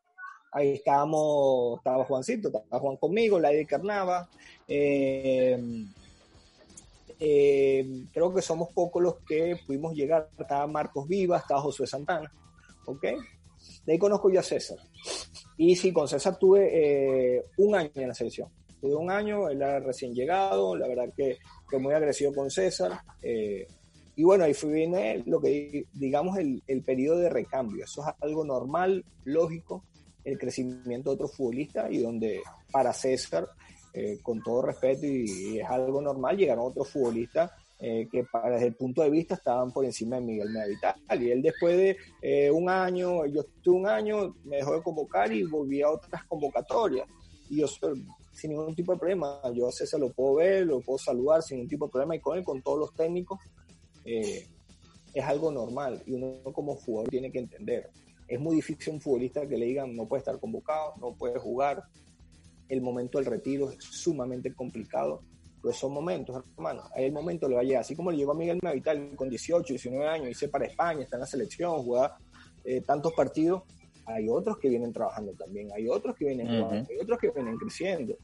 Ahí estábamos, estaba Juancito, estaba Juan conmigo, Lady Carnava, eh, eh, creo que somos pocos los que pudimos llegar. Estaba Marcos Vivas, estaba Josué Santana, ¿ok? De ahí conozco yo a César. Y sí, con César tuve eh, un año en la selección. Tuve un año, él era recién llegado, la verdad que, que muy agresivo con César. Eh, y bueno, ahí fue viene lo que digamos el, el periodo de recambio. Eso es algo normal, lógico, el crecimiento de otro futbolista y donde para César eh, con todo respeto y, es algo normal, llegaron otros futbolistas eh, que para, desde el punto de vista estaban por encima de Miguel Medital. Y él después de eh, un año, yo estuve un año, me dejó de convocar y volví a otras convocatorias. Y yo sin ningún tipo de problema, yo a César lo puedo ver, lo puedo saludar sin ningún tipo de problema y con él, con todos los técnicos, es algo normal y uno como jugador tiene que entender. Es muy difícil un futbolista que le digan no puede estar convocado, no puede jugar, el momento del retiro es sumamente complicado. Pero son momentos, hermano. Ahí el momento le va a llegar. Así como le llegó a Miguel Navital con 18, 19 años, hice para España, está en la selección, juega eh, tantos partidos. Hay otros que vienen trabajando también. Hay otros que vienen jugando. Hay otros que vienen creciendo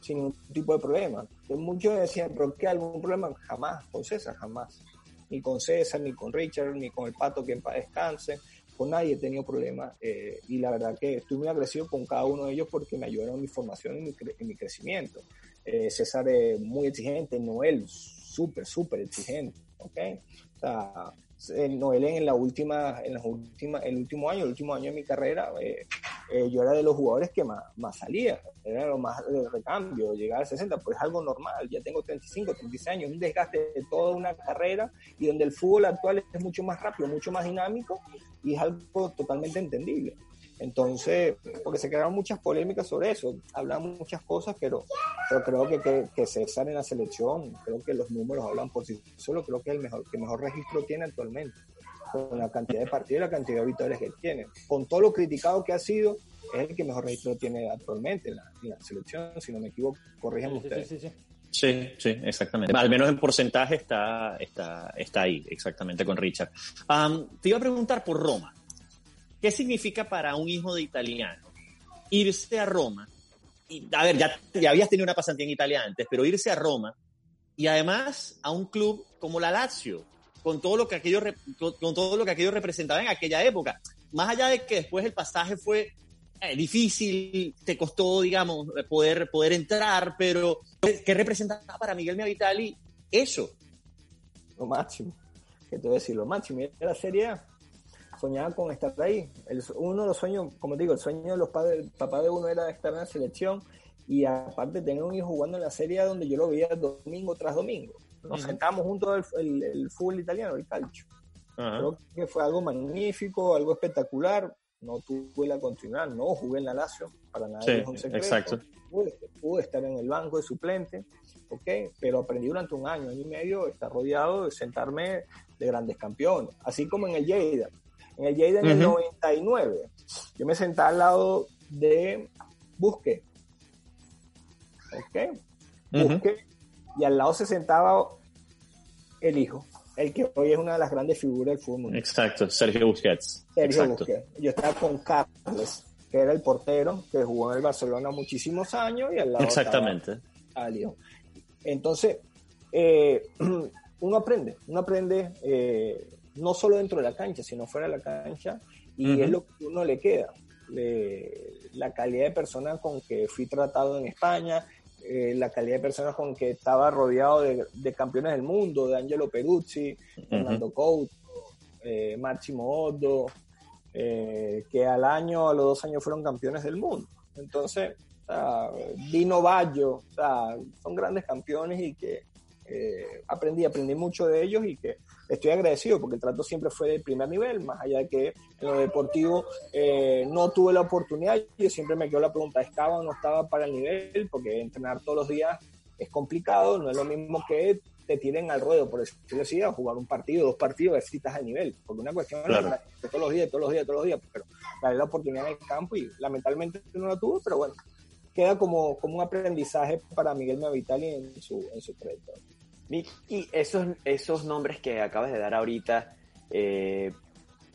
sin ningún tipo de problema. muchos decían, ¿pero qué? ¿Algún problema? Jamás. Con César, jamás. Ni con César, ni con Richard, ni con el Pato que en paz descanse con nadie he tenido problemas eh, y la verdad que estoy muy agradecido con cada uno de ellos porque me ayudaron en mi formación y mi, mi crecimiento. Eh, César es muy exigente, Noel súper, súper exigente, ¿ok? O sea, Noel en la última, en las últimas, el último año, el último año de mi carrera, eh, eh, yo era de los jugadores que más, más salía, era lo más de recambio, llegar al 60, pues es algo normal, ya tengo 35, 36 años, un desgaste de toda una carrera y donde el fútbol actual es mucho más rápido, mucho más dinámico y es algo totalmente entendible. Entonces, porque se crearon muchas polémicas sobre eso, hablamos muchas cosas, pero, pero creo que, que, que, César en la selección, creo que los números hablan por sí solo, creo que el mejor, que mejor registro tiene actualmente, con la cantidad de partidos y la cantidad de victorias que tiene. Con todo lo criticado que ha sido, es el que mejor registro tiene actualmente en la, selección, si no me equivoco, corríjanme ustedes. Sí, sí, sí, sí. exactamente. Al menos en porcentaje está, está, está ahí, exactamente, con Richard. te iba a preguntar por Roma. ¿Qué significa para un hijo de italiano irse a Roma? Y, a ver, ya, ya habías tenido una pasantía en Italia antes, pero irse a Roma y además a un club como la Lazio, con todo lo que aquello, con todo lo que aquello representaba en aquella época. Más allá de que después el pasaje fue eh, difícil, te costó, digamos, poder, poder entrar, pero ¿qué representaba para Miguel Miavitali eso? Lo máximo, ¿qué te voy a decir? Lo máximo, era la Serie soñaba con estar ahí. El, uno de los sueños, como digo, el sueño de los padres, papá de uno era estar en la selección y aparte tener un hijo jugando en la serie donde yo lo veía domingo tras domingo. Nos sentamos juntos el, el, fútbol italiano, el calcio. Creo que fue algo magnífico, algo espectacular. No tuve la continuidad, no jugué en la Lazio, para nada Sí, es un secreto. exacto. Pude, pude estar en el banco de suplente, ¿ok? Pero aprendí durante un año, año y medio, estar rodeado de sentarme de grandes campeones. Así como en el Lleida. En el Lleida en el Ujú. 99, yo me sentaba al lado de Busque. ¿Ok? Busque, y al lado se sentaba el hijo, el que hoy es una de las grandes figuras del fútbol. Exacto, Sergio Busquets. Sergio Exacto. Busquets. Yo estaba con Carles, que era el portero, que jugó en el Barcelona muchísimos años, y al lado Exactamente. estaba a Lyon. Entonces, eh, (clears throat) uno aprende, uno aprende eh, no solo dentro de la cancha, sino fuera de la cancha, y es lo que uno le queda. Le- la calidad de personas con que fui tratado en España, eh, la calidad de personas con que estaba rodeado de, de campeones del mundo, de Angelo Peruzzi, Fernando Couto, eh, Máximo Oddo, eh, que al año, a los dos años fueron campeones del mundo. Entonces, Dino Baggio, o sea, son grandes campeones y que eh, aprendí, aprendí mucho de ellos y que estoy agradecido porque el trato siempre fue de primer nivel, más allá de que en lo deportivo eh, no tuve la oportunidad, yo siempre me quedo la pregunta, ¿estaba o no estaba para el nivel? Porque entrenar todos los días es complicado, no es lo mismo que te tiren al ruedo, por decirlo así, a jugar un partido, dos partidos, a ver si estás al nivel, porque una cuestión Claro. de todos los días, todos los días, todos los días, pero darle la oportunidad en el campo y lamentablemente no la tuve, pero bueno, queda como, como un aprendizaje para Miguel Mavitali en su, en su trayectoria. Miki, esos, esos nombres que acabas de dar ahorita, eh,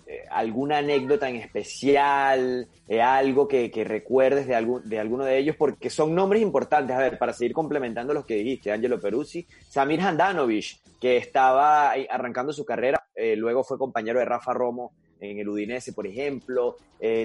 eh, ¿alguna anécdota en especial? eh, ¿Algo que, recuerdes de, algún, de alguno de ellos? Porque son nombres importantes. A ver, para seguir complementando los que dijiste, Angelo Peruzzi, Samir Handanovic, que estaba arrancando su carrera, luego fue compañero de Rafa Romo en el Udinese, por ejemplo.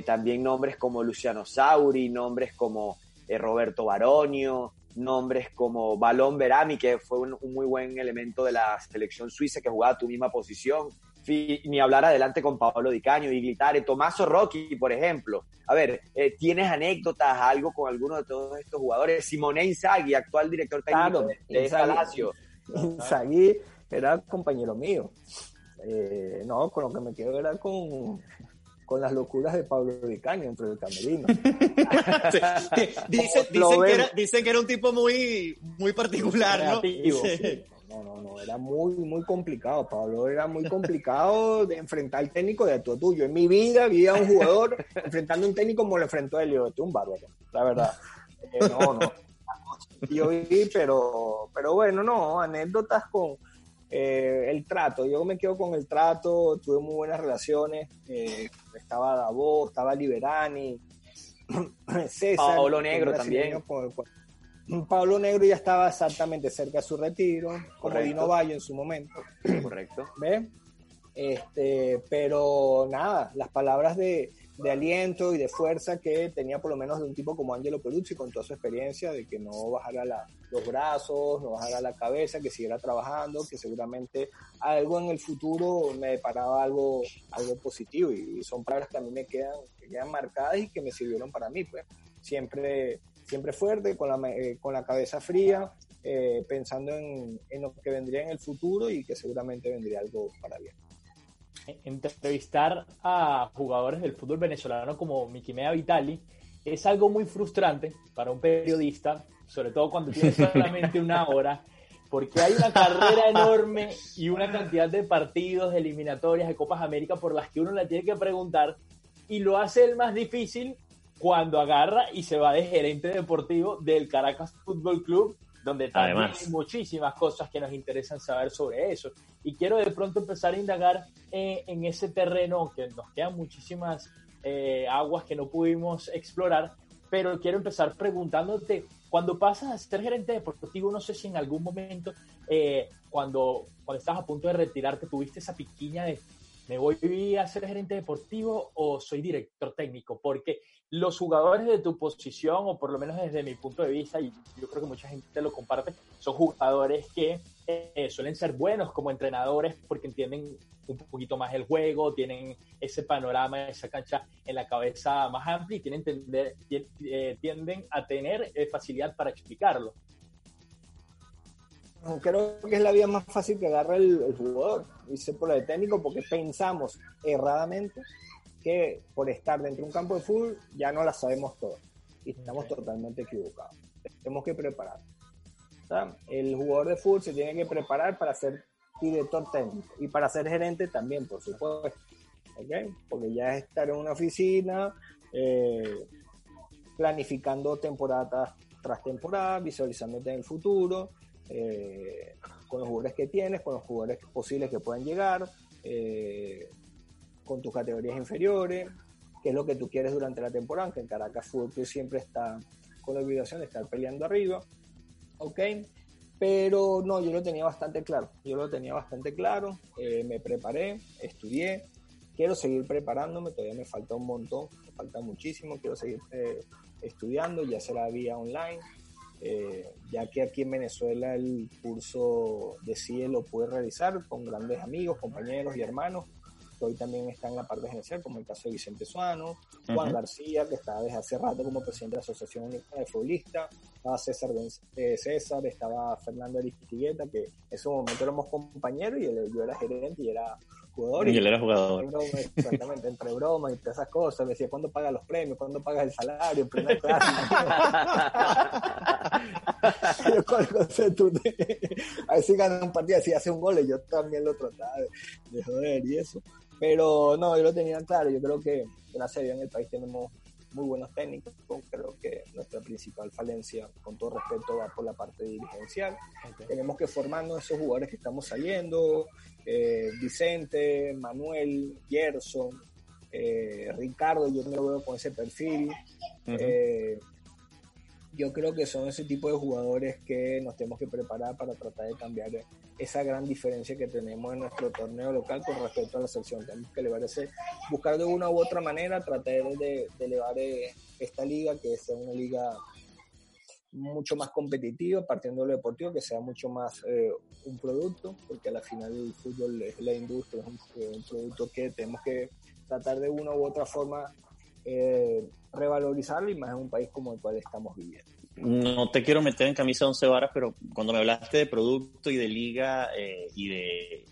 También nombres como Luciano Sauri, nombres como Roberto Baronio, nombres como Balón Berami, que fue un, un muy buen elemento de la selección suiza que jugaba a tu misma posición. Ni hablar adelante con Paolo Di Caño, Iglitare, Tommaso Rocchi, por ejemplo. A ver, eh, ¿tienes anécdotas, algo con alguno de todos estos jugadores? Simone Inzaghi, actual director técnico Claro, de. Lazio. Inzaghi era compañero mío. Eh, no, con lo que me quedo era con, con las locuras de Pablo Di Caño dentro del camerino. (laughs) (laughs) dicen, Lo dicen, que era, dicen que era un tipo muy, muy particular, ¿no? Creativo. Sí. No, no, no, era muy, muy complicado, Pablo. Era muy complicado de enfrentar al técnico de tu tuyo. En mi vida vi a un jugador (laughs) enfrentando a un técnico como lo enfrentó "Este es un bárbaro, la verdad. Eh, no, no. Yo vi, pero, pero bueno, no, anécdotas con eh, el trato. Yo me quedo con el trato, tuve muy buenas relaciones. eh, estaba Davos, estaba Liberani, (clears throat) César. Paolo Negro también. el cual- Pablo Negro ya estaba exactamente cerca de su retiro, como. Dino Valle en su momento. Correcto. ¿Ve? Este, pero nada, las palabras de, de aliento y de fuerza que tenía por lo menos de un tipo como Angelo Peruzzi con toda su experiencia, de que no bajara la- los brazos, no bajara la cabeza, que siguiera trabajando, que seguramente algo en el futuro me deparaba algo, algo positivo y son palabras que a mí me quedan, que quedan marcadas y que me sirvieron para mí, pues siempre, siempre fuerte, con la, eh, con la cabeza fría, eh, pensando en, en lo que vendría en el futuro y que seguramente vendría algo para bien. Entrevistar a jugadores del fútbol venezolano como Miquimea Vitali es algo muy frustrante para un periodista, sobre todo cuando tiene (laughs) solamente una hora, porque hay una carrera enorme y una cantidad de partidos, de eliminatorias, de Copas América por las que uno le tiene que preguntar y lo hace el más difícil cuando agarra y se va de gerente deportivo del Caracas Fútbol Club, donde también Además. hay muchísimas cosas que nos interesan saber sobre eso. Y quiero de pronto empezar a indagar eh, en ese terreno, que nos quedan muchísimas eh, aguas que no pudimos explorar, pero quiero empezar preguntándote, cuando pasas a ser gerente deportivo, no sé si en algún momento, eh, cuando, cuando estabas a punto de retirarte, tuviste esa piquiña de, ¿me voy a ser gerente deportivo o soy director técnico? Porque los jugadores de tu posición, o por lo menos desde mi punto de vista, y yo creo que mucha gente lo comparte, son jugadores que eh, suelen ser buenos como entrenadores porque entienden un poquito más el juego, tienen ese panorama, esa cancha en la cabeza más amplia y tienen tender- ti- eh, tienden a tener eh, facilidad para explicarlo. Creo que es la vía más fácil que agarra el, jugador, dice por el técnico, porque pensamos erradamente que por estar dentro de un campo de fútbol ya no la sabemos todas y estamos totalmente equivocados. Tenemos que preparar. El jugador de fútbol se tiene que preparar para ser director técnico y para ser gerente también, por supuesto. Porque ya es estar en una oficina eh, planificando temporada tras temporada, visualizándote en el futuro, eh, con los jugadores que tienes, con los jugadores posibles que puedan llegar, eh, con tus categorías inferiores, qué es lo que tú quieres durante la temporada, que en Caracas Fútbol siempre está con la obligación de estar peleando arriba, ¿ok? Pero no, yo lo tenía bastante claro, yo lo tenía bastante claro, eh, me preparé, estudié, quiero seguir preparándome, todavía me falta un montón, me falta muchísimo, quiero seguir estudiando, ya será vía online, eh, ya que aquí en Venezuela el curso de CIE lo pude realizar con grandes amigos, compañeros y hermanos, que hoy también están en la parte gerencial, como el caso de Vicente Suano, Juan García, que está desde hace rato como presidente de la Asociación Única de Futbolistas, estaba César, eh, César, estaba Fernando Aristigueta, que en ese momento éramos compañeros y yo era gerente y era jugador. Y, él era jugador. exactamente, entre bromas y todas esas cosas. Me decía, ¿cuándo pagas los premios? ¿Cuándo pagas el salario? Plena clase. (laughs) yo con tú a ver si gana un partido, si hace un gol, y yo también lo trataba de, joder y eso. Pero no, yo lo tenía claro. Yo creo que, gracias a Dios, en el país tenemos muy buenos técnicos. Creo que nuestra principal falencia, con todo respeto, va por la parte dirigencial. Tenemos que formarnos esos jugadores que estamos saliendo, eh, Vicente, Manuel, Gerson, eh, Ricardo, yo me lo veo con ese perfil. Eh, yo creo que son ese tipo de jugadores que nos tenemos que preparar para tratar de cambiar esa gran diferencia que tenemos en nuestro torneo local con respecto a la selección. Tenemos que elevar ese, buscar de una u otra manera, tratar de, de elevar esta liga, que sea una liga mucho más competitiva, partiendo de lo deportivo, que sea mucho más eh, un producto, porque a la final el fútbol es la industria, es un, producto que tenemos que tratar de una u otra forma eh, revalorizarlo y más en un país como el cual estamos viviendo. No te quiero meter en camisa de once varas, pero cuando me hablaste de producto y de liga eh, y de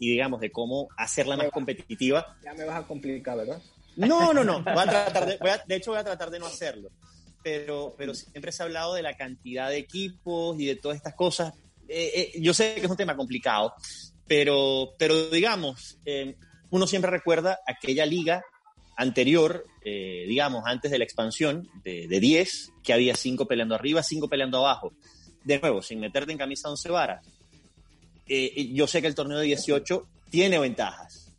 y digamos de cómo hacerla más competitiva. Ya me vas a complicar, ¿verdad? No, no, no. (laughs) Voy a tratar de, de hecho, voy a tratar de no hacerlo pero, pero siempre se ha hablado de la cantidad de equipos y de todas estas cosas. Eh, eh, yo sé que es un tema complicado, pero, pero digamos, eh, uno siempre recuerda aquella liga anterior, digamos, antes de la expansión de, de 10, que había 5 peleando arriba, 5 peleando abajo. De nuevo, sin meterte en camisa 11 varas, yo sé que el torneo de 18 tiene ventajas.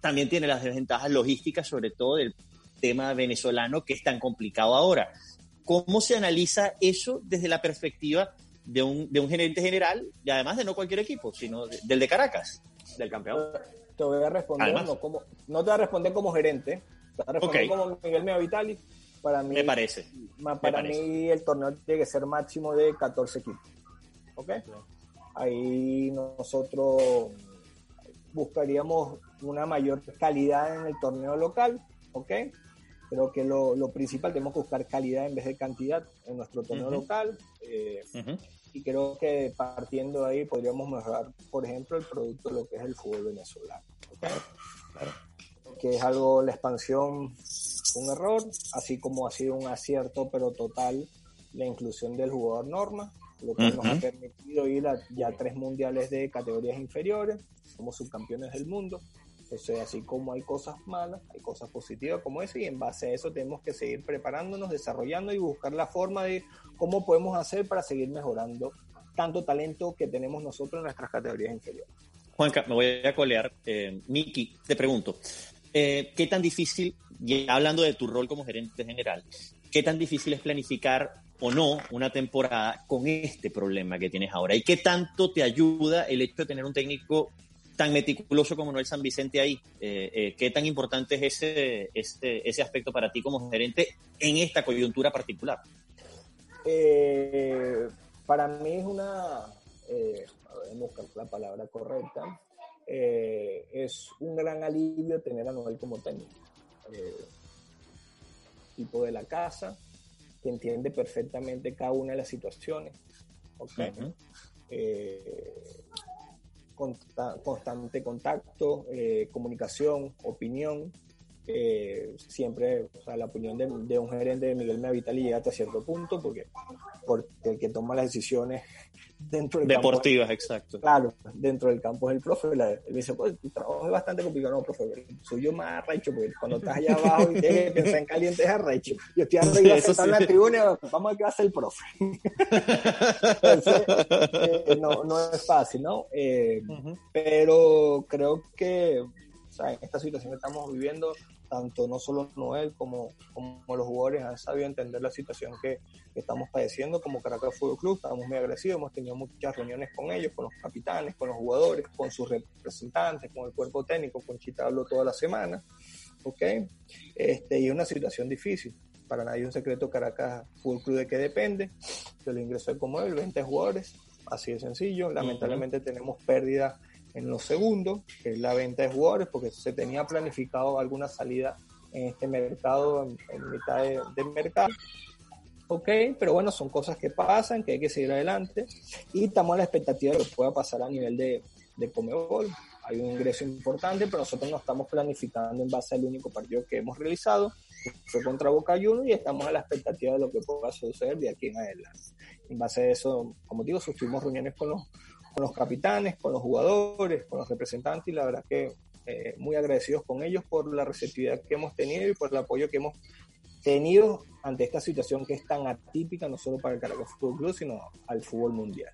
También tiene las desventajas logísticas, sobre todo del tema venezolano que es tan complicado ahora. ¿Cómo se analiza eso desde la perspectiva de un, de un gerente general y además de no cualquier equipo, sino del de Caracas, del campeón? Te voy a responder, no, como, no te voy a responder como gerente, como Miguel. Para mí, me parece. Para mí el torneo tiene que ser máximo de 14 equipos. ¿Ok? Ahí nosotros buscaríamos una mayor calidad en el torneo local, ¿ok? Creo que lo, lo, principal, tenemos que buscar calidad en vez de cantidad en nuestro torneo local. Eh, y creo que partiendo de ahí podríamos mejorar, por ejemplo, el producto de lo que es el fútbol venezolano. Que es algo, la expansión, un error, así como ha sido un acierto, pero total, la inclusión del jugador norma, lo que nos ha permitido ir a ya tres mundiales de categorías inferiores, somos subcampeones del mundo. Eso es así como hay cosas malas, hay cosas positivas como eso y en base a eso tenemos que seguir preparándonos, desarrollando y buscar la forma de cómo podemos hacer para seguir mejorando tanto talento que tenemos nosotros en nuestras categorías inferiores. Juanca, me voy a colear. Eh, Miki, te pregunto, eh, ¿qué tan difícil, hablando de tu rol como gerente general, qué tan difícil es planificar o no una temporada con este problema que tienes ahora? ¿Y qué tanto te ayuda el hecho de tener un técnico tan meticuloso como Noel San Vicente ahí. Eh, eh, ¿Qué tan importante es ese, este, ese aspecto para ti como gerente en esta coyuntura particular? Eh, para mí es una, eh, buscar la palabra correcta, es un gran alivio tener a Noel como técnico. tipo de la casa, que entiende perfectamente cada una de las situaciones. constante contacto, comunicación, opinión, eh, siempre o sea, la opinión de, de, un gerente de Miguel Meavitali llega hasta cierto punto porque, porque el que toma las decisiones dentro del deportivas, exacto. Claro, dentro del campo es el profe. La, él dice, pues tu trabajo es bastante complicado, no, profe, soy yo más arrecho, porque cuando estás allá abajo y tienes que pensar en caliente es arrecho. Yo estoy arriba sentado sí. en la tribuna, vamos a ver qué va a hacer el profe. (laughs) Entonces, eh, no, no es fácil, ¿no? Eh, uh -huh. Pero creo que o sea, en esta situación que estamos viviendo, tanto no solo Noel como, como los jugadores han sabido entender la situación que, que, estamos padeciendo como Caracas Fútbol Club, estamos muy agradecidos, hemos tenido muchas reuniones con ellos, con los capitanes, con los jugadores, con sus representantes, con el cuerpo técnico, con Chita hablo toda la semana, ¿ok? Este, y es una situación difícil, para nadie un secreto Caracas Fútbol Club de qué depende, del ingreso de Comodel, 20 jugadores, así de sencillo, lamentablemente uh -huh. tenemos pérdidas en los segundos, que es la venta de jugadores, porque se tenía planificado alguna salida en este mercado, en, en mitad de, del mercado. Ok, pero bueno, son cosas que pasan, que hay que seguir adelante y estamos a la expectativa de lo que pueda pasar a nivel de, de Comebol. Hay un ingreso importante, pero nosotros no estamos planificando en base al único partido que hemos realizado, que fue contra Boca Juniors, y estamos a la expectativa de lo que pueda suceder de aquí en adelante. En base a eso, como digo, sostuvimos reuniones con los, con los capitanes, con los jugadores, con los representantes y la verdad que eh, muy agradecidos con ellos por la receptividad que hemos tenido y por el apoyo que hemos tenido ante esta situación que es tan atípica no solo para el Caracas Fútbol Club, sino al fútbol mundial.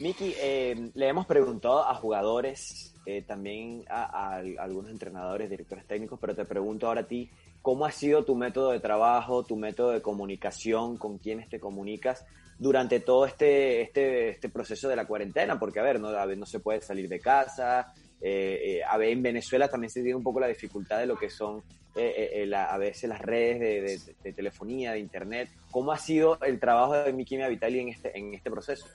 Miki, eh, le hemos preguntado a jugadores, eh, también a, a, algunos entrenadores, directores técnicos, pero te pregunto ahora a ti, ¿cómo ha sido tu método de trabajo, tu método de comunicación, con quiénes te comunicas durante todo este, este, este proceso de la cuarentena? Porque, a ver, no, a ver, no se puede salir de casa, eh, a ver, en Venezuela también se tiene un poco la dificultad de lo que son eh, la, a veces las redes de, telefonía, de internet. ¿Cómo ha sido el trabajo de Miki Vitali en este, en este proceso?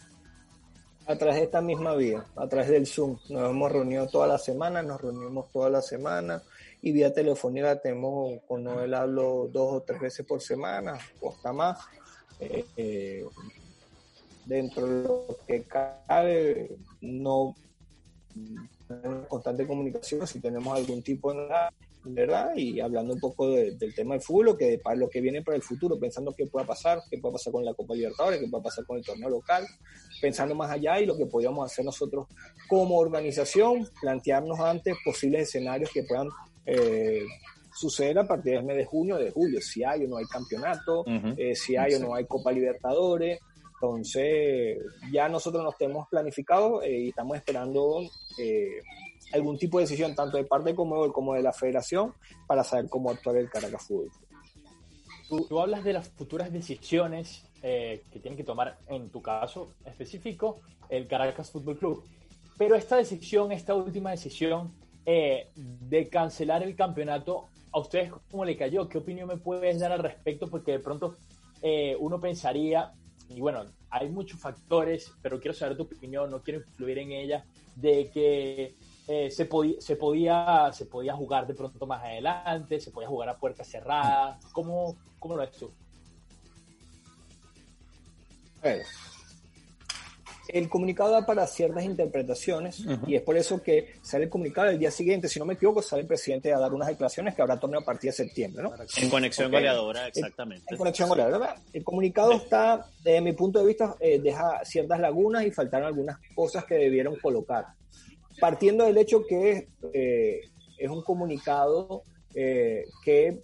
a través de esta misma vía, a través del Zoom. Nos hemos reunido toda la semana, nos reunimos toda la semana y vía telefónica tenemos, con Noel hablo dos o tres veces por semana, o hasta más. Eh, dentro de lo que cabe, no en constante comunicación, si tenemos algún tipo de ¿verdad? Y hablando un poco de, del tema del fútbol, que para lo que viene para el futuro, pensando qué pueda pasar, qué puede pasar con la Copa Libertadores, qué puede pasar con el torneo local, pensando más allá y lo que podríamos hacer nosotros como organización, plantearnos antes posibles escenarios que puedan eh, suceder a partir del mes de junio o de julio, si hay o no hay campeonato, uh -huh. eh, si hay o no hay Copa Libertadores. Entonces, ya nosotros nos tenemos planificado eh, y estamos esperando eh, algún tipo de decisión, tanto de parte de Comebol como de la federación, para saber cómo actuar el Caracas Fútbol. Tú, tú hablas de las futuras decisiones eh, que tiene que tomar, en tu caso específico, el Caracas Fútbol Club. Pero esta decisión, esta última decisión eh, de cancelar el campeonato, ¿a ustedes cómo le cayó? ¿Qué opinión me puedes dar al respecto? Porque de pronto eh, uno pensaría, y bueno, hay muchos factores, pero quiero saber tu opinión, no quiero influir en ella, de que eh, se, podía, se, podía, se podía jugar de pronto más adelante, se podía jugar a puertas cerradas. ¿Cómo, cómo lo ves tú? Bueno, el comunicado da para ciertas interpretaciones uh -huh. y es por eso que sale el comunicado el día siguiente, si no me equivoco, sale el presidente a dar unas declaraciones que habrá torneo a partir de septiembre, ¿no? En conexión okay. goleadora, exactamente. En, en conexión goleadora, ¿verdad? El comunicado está, desde mi punto de vista, eh, deja ciertas lagunas y faltaron algunas cosas que debieron colocar. Partiendo del hecho que eh, es un comunicado eh, que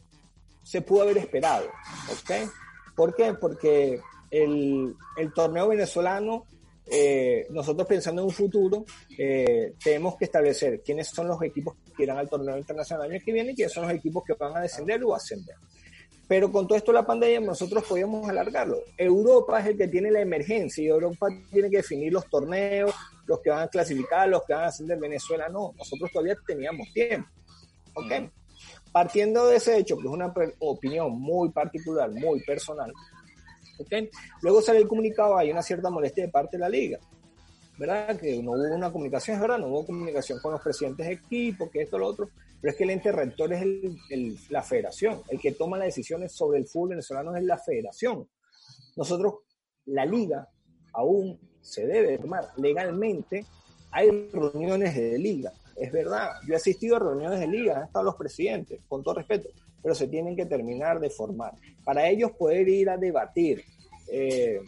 se pudo haber esperado, ¿ok? ¿Por qué? Porque el, el torneo venezolano eh, nosotros pensando en un futuro, eh, tenemos que establecer quiénes son los equipos que irán al torneo internacional el año que viene y quiénes son los equipos que van a descender o ascender. Pero con todo esto de la pandemia nosotros podíamos alargarlo. Europa es el que tiene la emergencia y Europa tiene que definir los torneos, los que van a clasificar, los que van a ascender. Venezuela no, nosotros todavía teníamos tiempo. ¿Ok? Partiendo de ese hecho, que es una opinión muy particular, muy personal, Luego sale el comunicado, hay una cierta molestia de parte de la liga, ¿verdad? Que no hubo una comunicación, es verdad, no hubo comunicación con los presidentes de equipo, que esto, lo otro, pero es que el ente rector es la federación, el que toma las decisiones sobre el fútbol venezolano es la federación. Nosotros, la liga, aún se debe tomar legalmente. Hay reuniones de liga, es verdad. Yo he asistido a reuniones de liga, han estado los presidentes, con todo respeto, pero se tienen que terminar de formar. Para ellos poder ir a debatir, eh,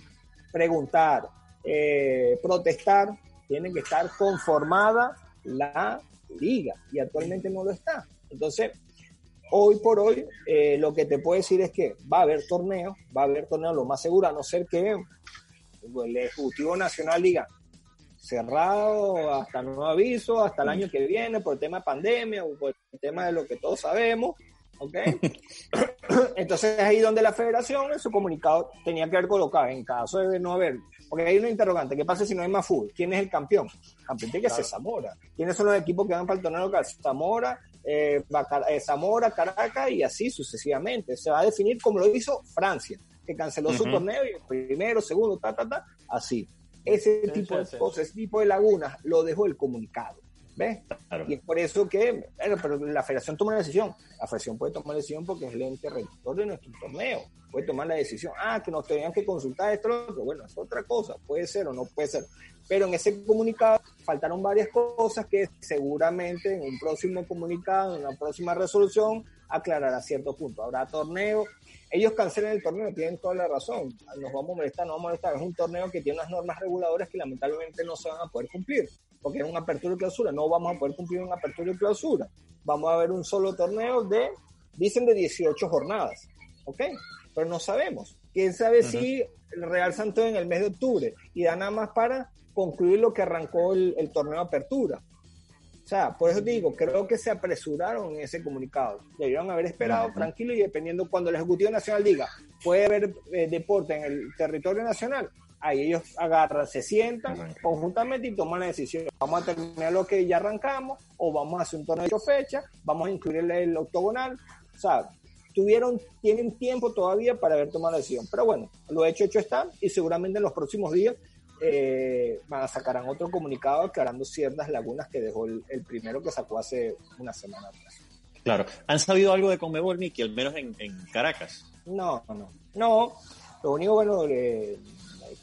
preguntar, eh, protestar, tienen que estar conformada la liga y actualmente no lo está. Entonces, hoy por hoy, eh, lo que te puedo decir es que va a haber torneos, va a haber torneos lo más seguro, a no ser que el Ejecutivo Nacional diga cerrado hasta nuevo aviso, hasta el año que viene, por el tema de pandemia o por el tema de lo que todos sabemos, ¿ok? (coughs) Entonces ahí donde la federación en su comunicado tenía que haber colocado, en caso de no haber, porque hay una interrogante, ¿qué pasa si no hay más fútbol? ¿Quién es el campeón? Campeón tiene que ser Zamora. ¿Quiénes son los equipos que van para el torneo local? Zamora, eh, eh, Zamora, Caracas y así sucesivamente. Se va a definir como lo hizo Francia, que canceló su torneo y primero, segundo, ta, ta, ta, así. Ese tipo de cosas, ese tipo de lagunas lo dejó el comunicado. ¿Ves? Y es por eso que pero la federación toma una decisión. La federación puede tomar la decisión porque es el ente rector de nuestro torneo. Puede tomar la decisión. Ah, que nos tenían que consultar esto, lo otro. Bueno, es otra cosa. Puede ser o no puede ser. Pero en ese comunicado faltaron varias cosas que seguramente en un próximo comunicado, en una próxima resolución, aclarará ciertos puntos. Habrá torneo. Ellos cancelan el torneo, tienen toda la razón. Nos vamos a molestar, no vamos a molestar. Es un torneo que tiene unas normas reguladoras que lamentablemente no se van a poder cumplir porque es una apertura y clausura. No vamos a poder cumplir una apertura y clausura. Vamos a ver un solo torneo de, dicen de 18 jornadas, ¿ok? Pero no sabemos. ¿Quién sabe si el Real Santo en el mes de octubre y da nada más para concluir lo que arrancó el, torneo de apertura? O sea, por eso digo, creo que se apresuraron en ese comunicado. Debieron haber esperado tranquilo y dependiendo cuando el Ejecutivo Nacional diga, puede haber eh, deporte en el territorio nacional, ahí ellos agarran, se sientan conjuntamente y toman la decisión. Vamos a terminar lo que ya arrancamos o vamos a hacer un torneo de fecha, vamos a incluir el, octogonal. O sea, tuvieron, tienen tiempo todavía para haber tomado la decisión. Pero bueno, lo hecho, hecho está y seguramente en los próximos días eh, sacarán otro comunicado aclarando ciertas lagunas que dejó el, primero que sacó hace una semana atrás. Claro. ¿Han sabido algo de Conmebol, Miki, al menos en, Caracas? No, no. No. Lo único, bueno, eh,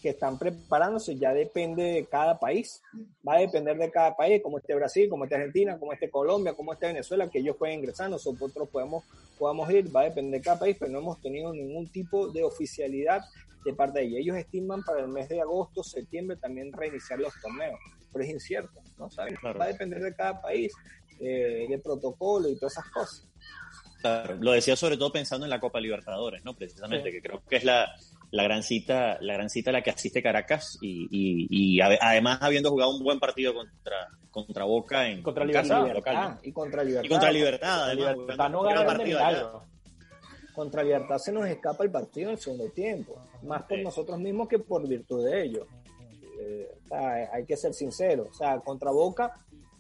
que están preparándose ya depende de cada país. Va a depender de cada país, como esté Brasil, como esté Argentina, como esté Colombia, como esté Venezuela, que ellos pueden ingresar, nosotros podemos, podamos ir, va a depender de cada país, pero no hemos tenido ningún tipo de oficialidad de parte de ellos. Ellos estiman para el mes de agosto, septiembre también reiniciar los torneos, pero es incierto, ¿no? ¿Saben? Va a depender de cada país, eh, de protocolo y todas esas cosas. Claro, lo decía sobre todo pensando en la Copa Libertadores, ¿no? Precisamente, que creo que es la, la gran cita, la gran cita a la que asiste Caracas y, y, además habiendo jugado un buen partido contra, contra Boca en, contra Libertad, local, y contra Libertad. Y contra Libertad, además, Libertad no gana Contra Libertad se nos escapa el partido en el segundo tiempo, más por nosotros mismos que por virtud de ellos. Eh, hay que ser sinceros, o sea, contra Boca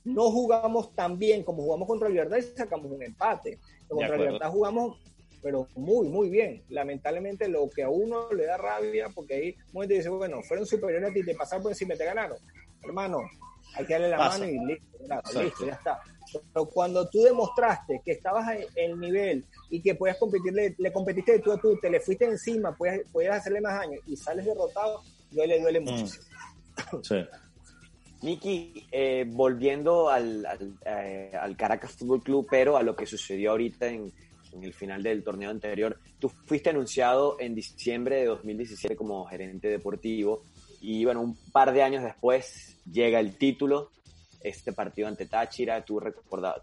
no jugamos tan bien como jugamos contra Libertad y sacamos un empate. Contra Libertad jugamos pero muy, muy bien. Lamentablemente lo que a uno le da rabia, porque ahí un dice, bueno, fueron superiores a ti, te pasaron por encima y te ganaron. Hermano, hay que darle la mano y listo, listo, ya está. Pero cuando tú demostraste que estabas en el nivel y que puedes competirle, le competiste de tú a tú, te le fuiste encima, puedes, puedes hacerle más daño y sales derrotado, duele, duele mm. muchísimo. Sí. Miki, eh, volviendo al, al, eh, al, Caracas Fútbol Club, pero a lo que sucedió ahorita en, en el final del torneo anterior. Tú fuiste anunciado en diciembre de 2017 como gerente deportivo y bueno, un par de años después llega el título, este partido ante Táchira, tú,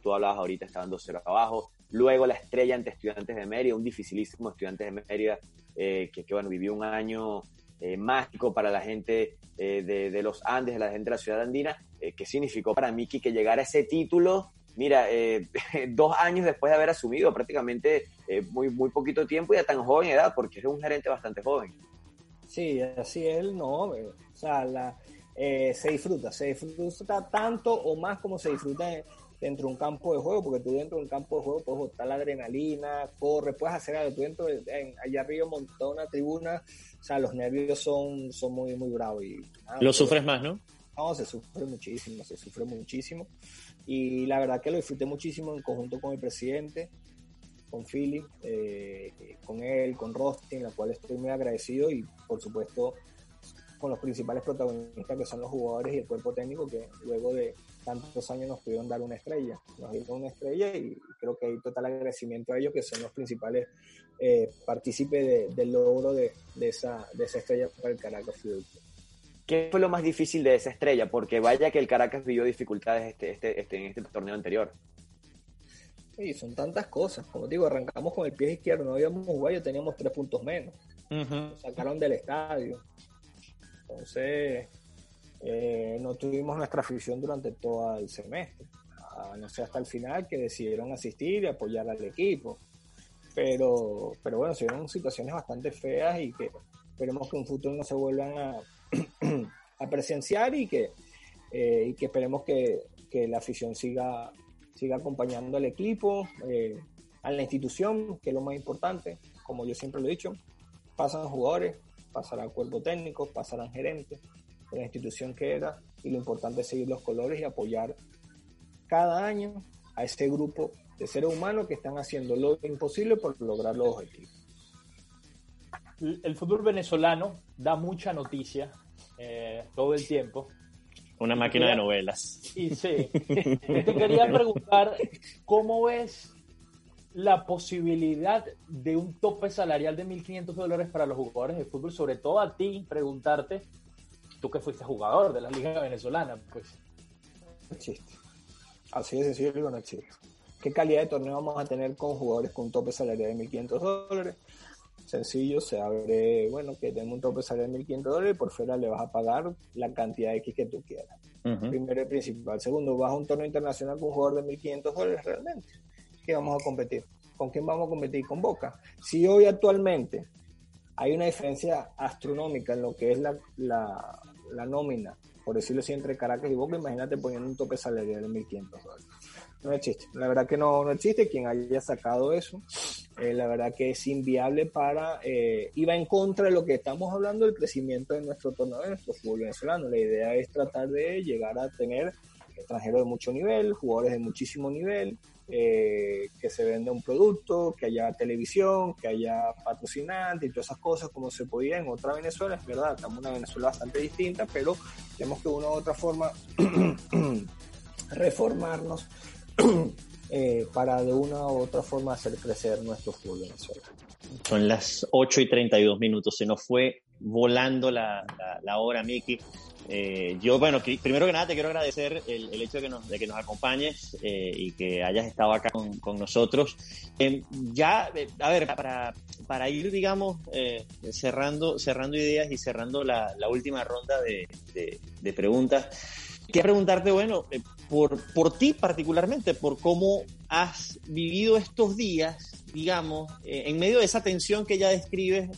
tú hablabas ahorita, estaban 2-0 abajo, luego la estrella ante Estudiantes de Mérida, un dificilísimo Estudiantes de Mérida eh, que, que, bueno, vivió un año eh, mágico para la gente eh, de, los Andes, de la gente de la ciudad andina, que significó para Miki que llegara ese título mira, eh, (laughs) dos años después de haber asumido prácticamente eh, muy, muy poquito tiempo y a tan joven edad, porque es un gerente bastante joven. Sí, así él, no, eh, o sea, la, se disfruta, se disfruta tanto o más como se disfruta dentro de un campo de juego, porque tú dentro de un campo de juego puedes botar la adrenalina, corre, puedes hacer algo, tú dentro, de, allá arriba montado una tribuna, o sea, los nervios son, son muy, muy bravos. Y, Lo sufres más, ¿no? No, se sufre muchísimo, se sufre muchísimo. Y la verdad que lo disfruté muchísimo en conjunto con el presidente, con Philly, eh, con él, con Rosti, en la cual estoy muy agradecido y por supuesto con los principales protagonistas que son los jugadores y el cuerpo técnico que luego de tantos años nos pudieron dar una estrella. Nos dieron una estrella y creo que hay total agradecimiento a ellos que son los principales eh, partícipes del logro de, esa, de esa estrella para el Caracas Fútbol ¿Qué fue lo más difícil de esa estrella? Porque vaya que el Caracas vivió dificultades este, este, este, en este torneo anterior. Sí, son tantas cosas. Como digo, arrancamos con el pie izquierdo, no habíamos jugado, y teníamos tres puntos menos. Nos sacaron del estadio. Entonces, eh, no tuvimos nuestra afición durante todo el semestre. no sé, hasta el final que decidieron asistir y apoyar al equipo. Pero, pero bueno, se vieron situaciones bastante feas y que esperemos que en un futuro no se vuelvan a, a presenciar y que, eh, esperemos que, la afición siga, siga acompañando al equipo, eh, a la institución, que es lo más importante, como yo siempre lo he dicho, pasan jugadores, pasará cuerpo técnico, pasarán gerentes de la institución que era y lo importante es seguir los colores y apoyar cada año a ese grupo de seres humanos que están haciendo lo imposible por lograr los objetivos. El fútbol venezolano da mucha noticia eh, todo el tiempo. Una máquina de novelas. Y sí. (laughs) Te quería preguntar, ¿cómo ves la posibilidad de un tope salarial de 1.500 dólares para los jugadores de fútbol, sobre todo a ti, preguntarte, tú que fuiste jugador de la Liga Venezolana, pues. No existe. Así de sencillo, no existe. ¿Qué calidad de torneo vamos a tener con jugadores con un tope salarial de 1.500 dólares? Sencillo, se abre, bueno, que tengo un tope salarial de 1.500 dólares y por fuera le vas a pagar la cantidad de X que tú quieras. Primero y principal. Segundo, vas a un torneo internacional con un jugador de 1.500 dólares realmente que vamos a competir. ¿Con quién vamos a competir? Con Boca. Si hoy actualmente hay una diferencia astronómica en lo que es la, la, nómina, por decirlo así, entre Caracas y Boca, imagínate poniendo un tope salarial de 1.500 dólares. No existe. La verdad que no, no existe. Quien haya sacado eso, eh, la verdad que es inviable para. Eh, iba en contra de lo que estamos hablando del crecimiento de nuestro torneo, de nuestro fútbol venezolano. La idea es tratar de llegar a tener extranjeros de mucho nivel, jugadores de muchísimo nivel, eh, que se venda un producto, que haya televisión, que haya patrocinante y todas esas cosas como se podía en otra Venezuela, es verdad, estamos en una Venezuela bastante distinta, pero tenemos que de una u otra forma (clears throat) reformarnos (clears throat) eh, para de una u otra forma hacer crecer nuestro fútbol Venezuela. Son las 8 y 32 minutos, se nos fue volando la, la hora, Miki. Eh, yo, bueno, primero que nada te quiero agradecer el, hecho de que nos, de que nos acompañes eh, y que hayas estado acá con, con nosotros. Em, ya, eh, a ver, para, para ir, digamos, cerrando, cerrando ideas y cerrando la, la última ronda de, de, de preguntas, quiero preguntarte, bueno, por, por ti particularmente, por cómo has vivido estos días digamos, en medio de esa tensión que ya describes,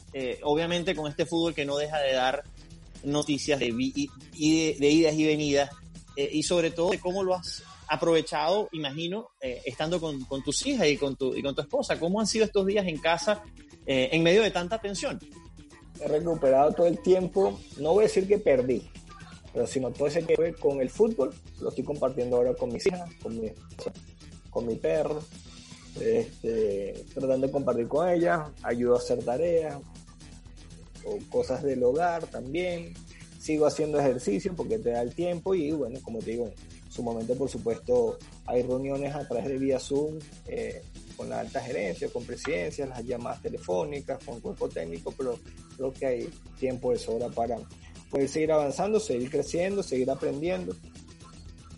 obviamente con este fútbol que no deja de dar noticias de, de, idas y venidas eh, y sobre todo de cómo lo has aprovechado, imagino, eh, estando con, con, tus hijas y con, tu, y con tu esposa. ¿Cómo han sido estos días en casa eh, en medio de tanta tensión? He recuperado todo el tiempo, no voy a decir que perdí, pero sino todo ese que ve con el fútbol, lo estoy compartiendo ahora con mis hijas, con mi, con mi perro, este, tratando de compartir con ella, ayudo a hacer tareas, o cosas del hogar también. Sigo haciendo ejercicio porque te da el tiempo y bueno, como te digo, en su momento por supuesto hay reuniones a través de vía Zoom eh, con la alta gerencia, con presidencia, las llamadas telefónicas, con cuerpo técnico, pero creo que hay tiempo de sobra para poder seguir avanzando, seguir creciendo, seguir aprendiendo.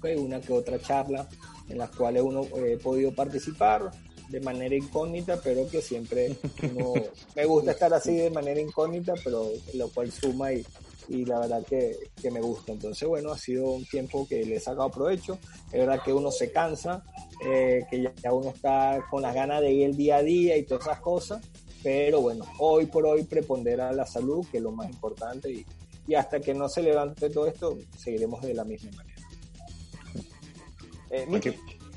Hay una que otra charla en las cuales uno eh, he podido participar, de manera incógnita, pero que siempre (laughs) me gusta estar así de manera incógnita, pero lo cual suma y, y la verdad que, que, me gusta. Entonces, bueno, ha sido un tiempo que le he sacado provecho. Es verdad que uno se cansa, eh, que ya, uno está con las ganas de ir el día a día y todas esas cosas, pero bueno, hoy por hoy prepondera la salud, que es lo más importante, y, y hasta que no se levante todo esto, seguiremos de la misma manera. Eh,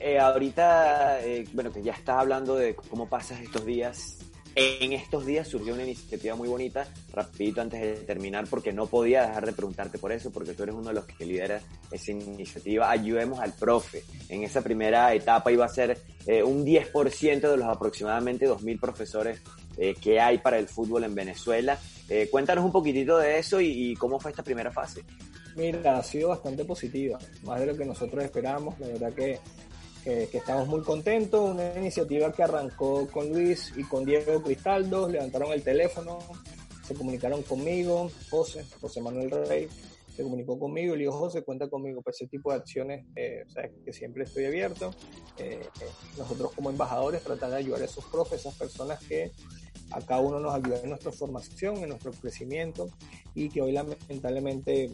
eh, ahorita, eh, bueno, que ya estás hablando de cómo pasas estos días. En estos días surgió una iniciativa muy bonita, rapidito antes de terminar, porque no podía dejar de preguntarte por eso, porque tú eres uno de los que lidera esa iniciativa. Ayudemos al profe. En esa primera etapa iba a ser eh, un 10% de los aproximadamente 2.000 profesores eh, qué hay para el fútbol en Venezuela. Eh, cuéntanos un poquitito de eso y, cómo fue esta primera fase. Mira, ha sido bastante positiva, más de lo que nosotros esperábamos. La verdad que, que, estamos muy contentos. Una iniciativa que arrancó con Luis y con Diego Cristaldo, levantaron el teléfono, se comunicaron conmigo, José, José Manuel Rey, se comunicó conmigo y le dijo, José, cuenta conmigo para ese tipo de acciones, eh, sea, que siempre estoy abierto. Eh, eh, nosotros como embajadores tratar de ayudar a esos profes, esas personas que a cada uno nos ayuda en nuestra formación, en nuestro crecimiento y que hoy lamentablemente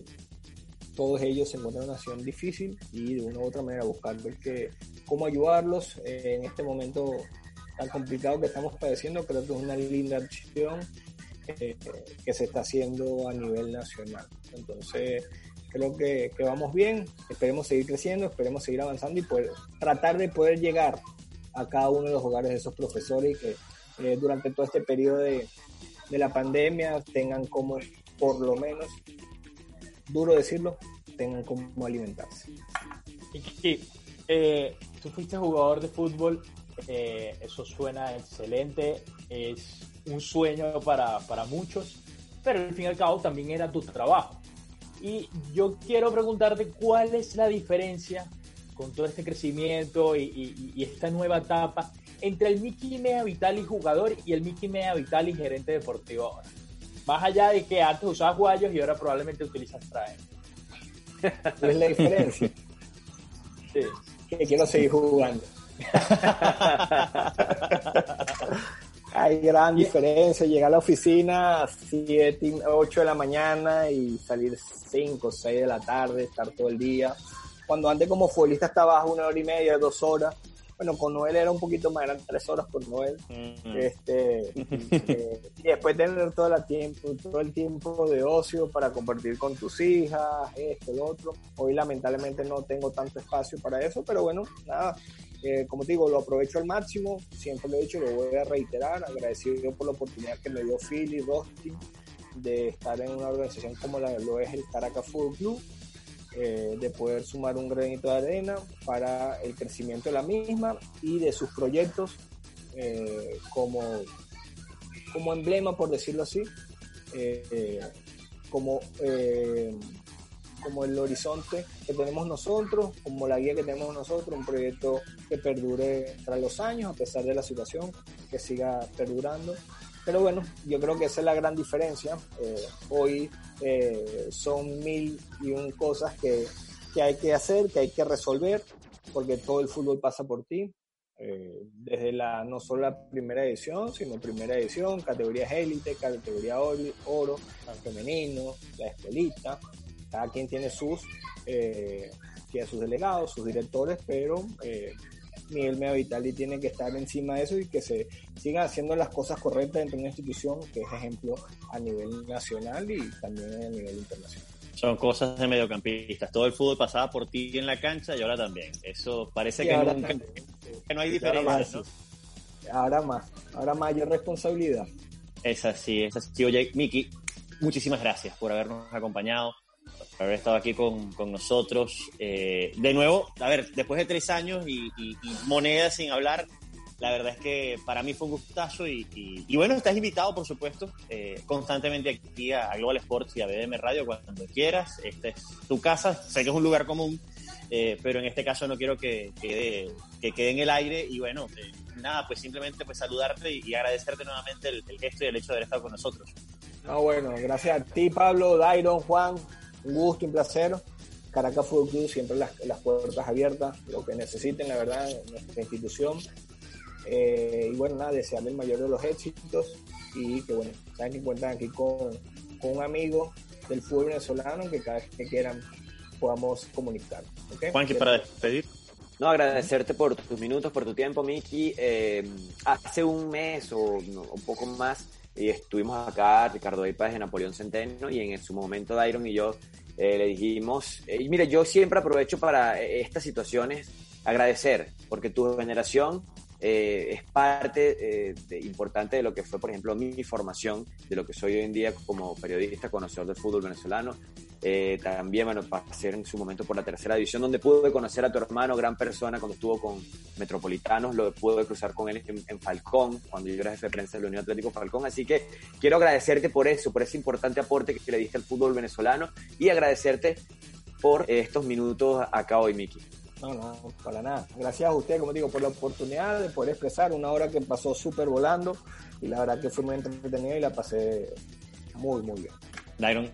todos ellos se encuentran en una situación difícil y de una u otra manera buscar ver que, cómo ayudarlos en este momento tan complicado que estamos padeciendo. Creo que es una linda acción eh, que se está haciendo a nivel nacional. Entonces, creo que, que, vamos bien, esperemos seguir creciendo, esperemos seguir avanzando y poder, tratar de poder llegar a cada uno de los hogares de esos profesores y que eh, durante todo este periodo de, de la pandemia tengan como, por lo menos, duro decirlo, tengan como alimentarse. Y eh, tú fuiste jugador de fútbol, eh, eso suena excelente, es un sueño para, para muchos, pero al fin y al cabo también era tu trabajo. Y yo quiero preguntarte cuál es la diferencia con todo este crecimiento y, y, esta nueva etapa entre el Mickey Mea Vitali jugador y el Mickey Mea Vitali gerente deportivo ahora. Más allá de que antes usabas guayos y ahora probablemente utilizas traje. ¿Cuál es la diferencia? Sí. Que quiero seguir jugando. Hay gran diferencia, llegar a la oficina a 7, 8 de la mañana y salir 5, 6 de la tarde, estar todo el día. Cuando antes como futbolista estaba una hora y media, dos horas. Bueno, con Noel era un poquito más, eran tres horas por Noel. este, (laughs) eh, y después tener todo el, tiempo, todo el tiempo de ocio para compartir con tus hijas, esto, lo otro. Hoy lamentablemente no tengo tanto espacio para eso, pero bueno, nada, como te digo, lo aprovecho al máximo, siempre lo he dicho, lo voy a reiterar, agradecido por la oportunidad que me dio Phil y Rosti de estar en una organización como la, lo es el Caracas Fútbol Club, eh, de poder sumar un granito de arena para el crecimiento de la misma y de sus proyectos eh, como, como emblema, por decirlo así, eh, como como el horizonte que tenemos nosotros, como la guía que tenemos nosotros, un proyecto que perdure tras los años, a pesar de la situación, que siga perdurando. Pero bueno, yo creo que esa es la gran diferencia. Eh, hoy eh, son mil y un cosas que, que, hay que hacer, que hay que resolver, porque todo el fútbol pasa por ti. Eh, desde la no solo la primera edición, sino primera edición, categorías élite, categoría oro, femenino, la escuelita, cada quien tiene sus, eh, tiene sus delegados, sus directores, pero eh, Miguel Mea Vitali tiene que estar encima de eso y que se sigan haciendo las cosas correctas dentro de una institución que es ejemplo a nivel nacional y también a nivel internacional. Son cosas de mediocampistas. Todo el fútbol pasaba por ti en la cancha y ahora también. Eso parece que, nunca, que no hay diferencia. Ahora más, ahora más, ahora mayor responsabilidad. Es así, es así. Oye, Miki, muchísimas gracias por habernos acompañado por haber estado aquí con, con nosotros. Eh, de nuevo, a ver, después de tres años y, y, monedas sin hablar, la verdad es que para mí fue un gustazo y, y bueno, estás invitado, por supuesto, eh, constantemente aquí a, Global Sports y a BDM Radio cuando quieras. Esta es tu casa, sé que es un lugar común, eh, pero en este caso no quiero que quede, que quede en el aire y bueno, nada, pues simplemente pues saludarte y, agradecerte nuevamente el, el, gesto y el hecho de haber estado con nosotros. No, bueno, gracias a ti, Pablo, Dairon, Juan, un gusto, un placer. Caracas Fútbol Club, siempre las, las puertas abiertas, lo que necesiten, la verdad, nuestra institución. Eh, y bueno, nada, desearle el mayor de los éxitos y que bueno, saben que cuentan aquí con, con un amigo del fútbol venezolano que cada vez que quieran podamos comunicar. ¿okay? Juanqui, para despedir. No, agradecerte por tus minutos, por tu tiempo, Miki. Eh, hace un mes o un poco más y estuvimos acá, Ricardo Ipaez de Napoleón Centeno, y en su momento Dairon y yo eh, le dijimos, eh, y mire, yo siempre aprovecho para eh, estas situaciones agradecer, porque tu generación es parte importante de lo que fue, por ejemplo, mi formación, de lo que soy hoy en día como periodista, conocedor del fútbol venezolano. Eh, también, bueno, pasé en su momento por la tercera división, donde pude conocer a tu hermano, gran persona, cuando estuvo con Metropolitanos, lo pude cruzar con él en, Falcón, cuando yo era jefe de prensa de la Unión Atlético Falcón. Así que quiero agradecerte por eso, por ese importante aporte que le diste al fútbol venezolano y agradecerte por estos minutos acá hoy, Miki. No, no, para nada. Gracias a usted, como digo, por la oportunidad de poder expresar una hora que pasó súper volando y la verdad que fue muy entretenida y la pasé muy, muy bien. Dairon.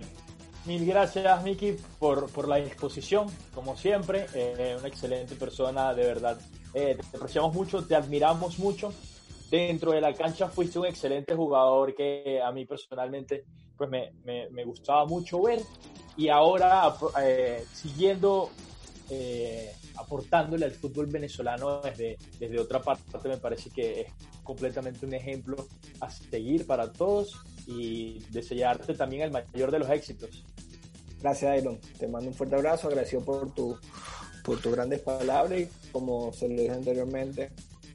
Mil gracias, Miki, por, por la disposición, como siempre. Eh, una excelente persona, de verdad. Eh, te apreciamos mucho, te admiramos mucho. Dentro de la cancha fuiste un excelente jugador que a mí personalmente pues me, me, gustaba mucho ver. Y ahora, eh, siguiendo eh, aportándole al fútbol venezolano desde, desde otra parte, me parece que es completamente un ejemplo a seguir para todos y desearte también el mayor de los éxitos. Gracias, Iron. Te mando un fuerte abrazo, agradecido por tu por tus grandes palabras y como se lo dije anteriormente,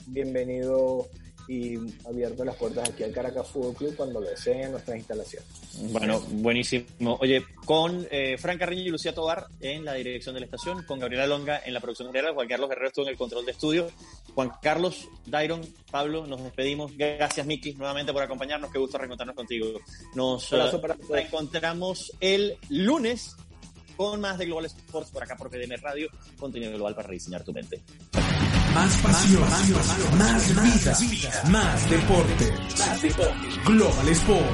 bienvenido y abierto las puertas aquí al Caracas Fútbol Club cuando lo deseen nuestras instalaciones. Bueno, buenísimo. Oye, con eh, Fran Carreño y Lucía Tobar en la dirección de la estación, con Gabriela Longa en la producción general, Juan Carlos Guerrero en el control de estudio. Juan Carlos, Dairon, Pablo, nos despedimos. Gracias, Miki, nuevamente por acompañarnos. Qué gusto reencontrarnos contigo. Nos uh, reencontramos el lunes con más de Global Sports por acá por PDM Radio, contenido global para rediseñar tu mente. Más pasión, más, más, más vida, más deporte. Global Sport.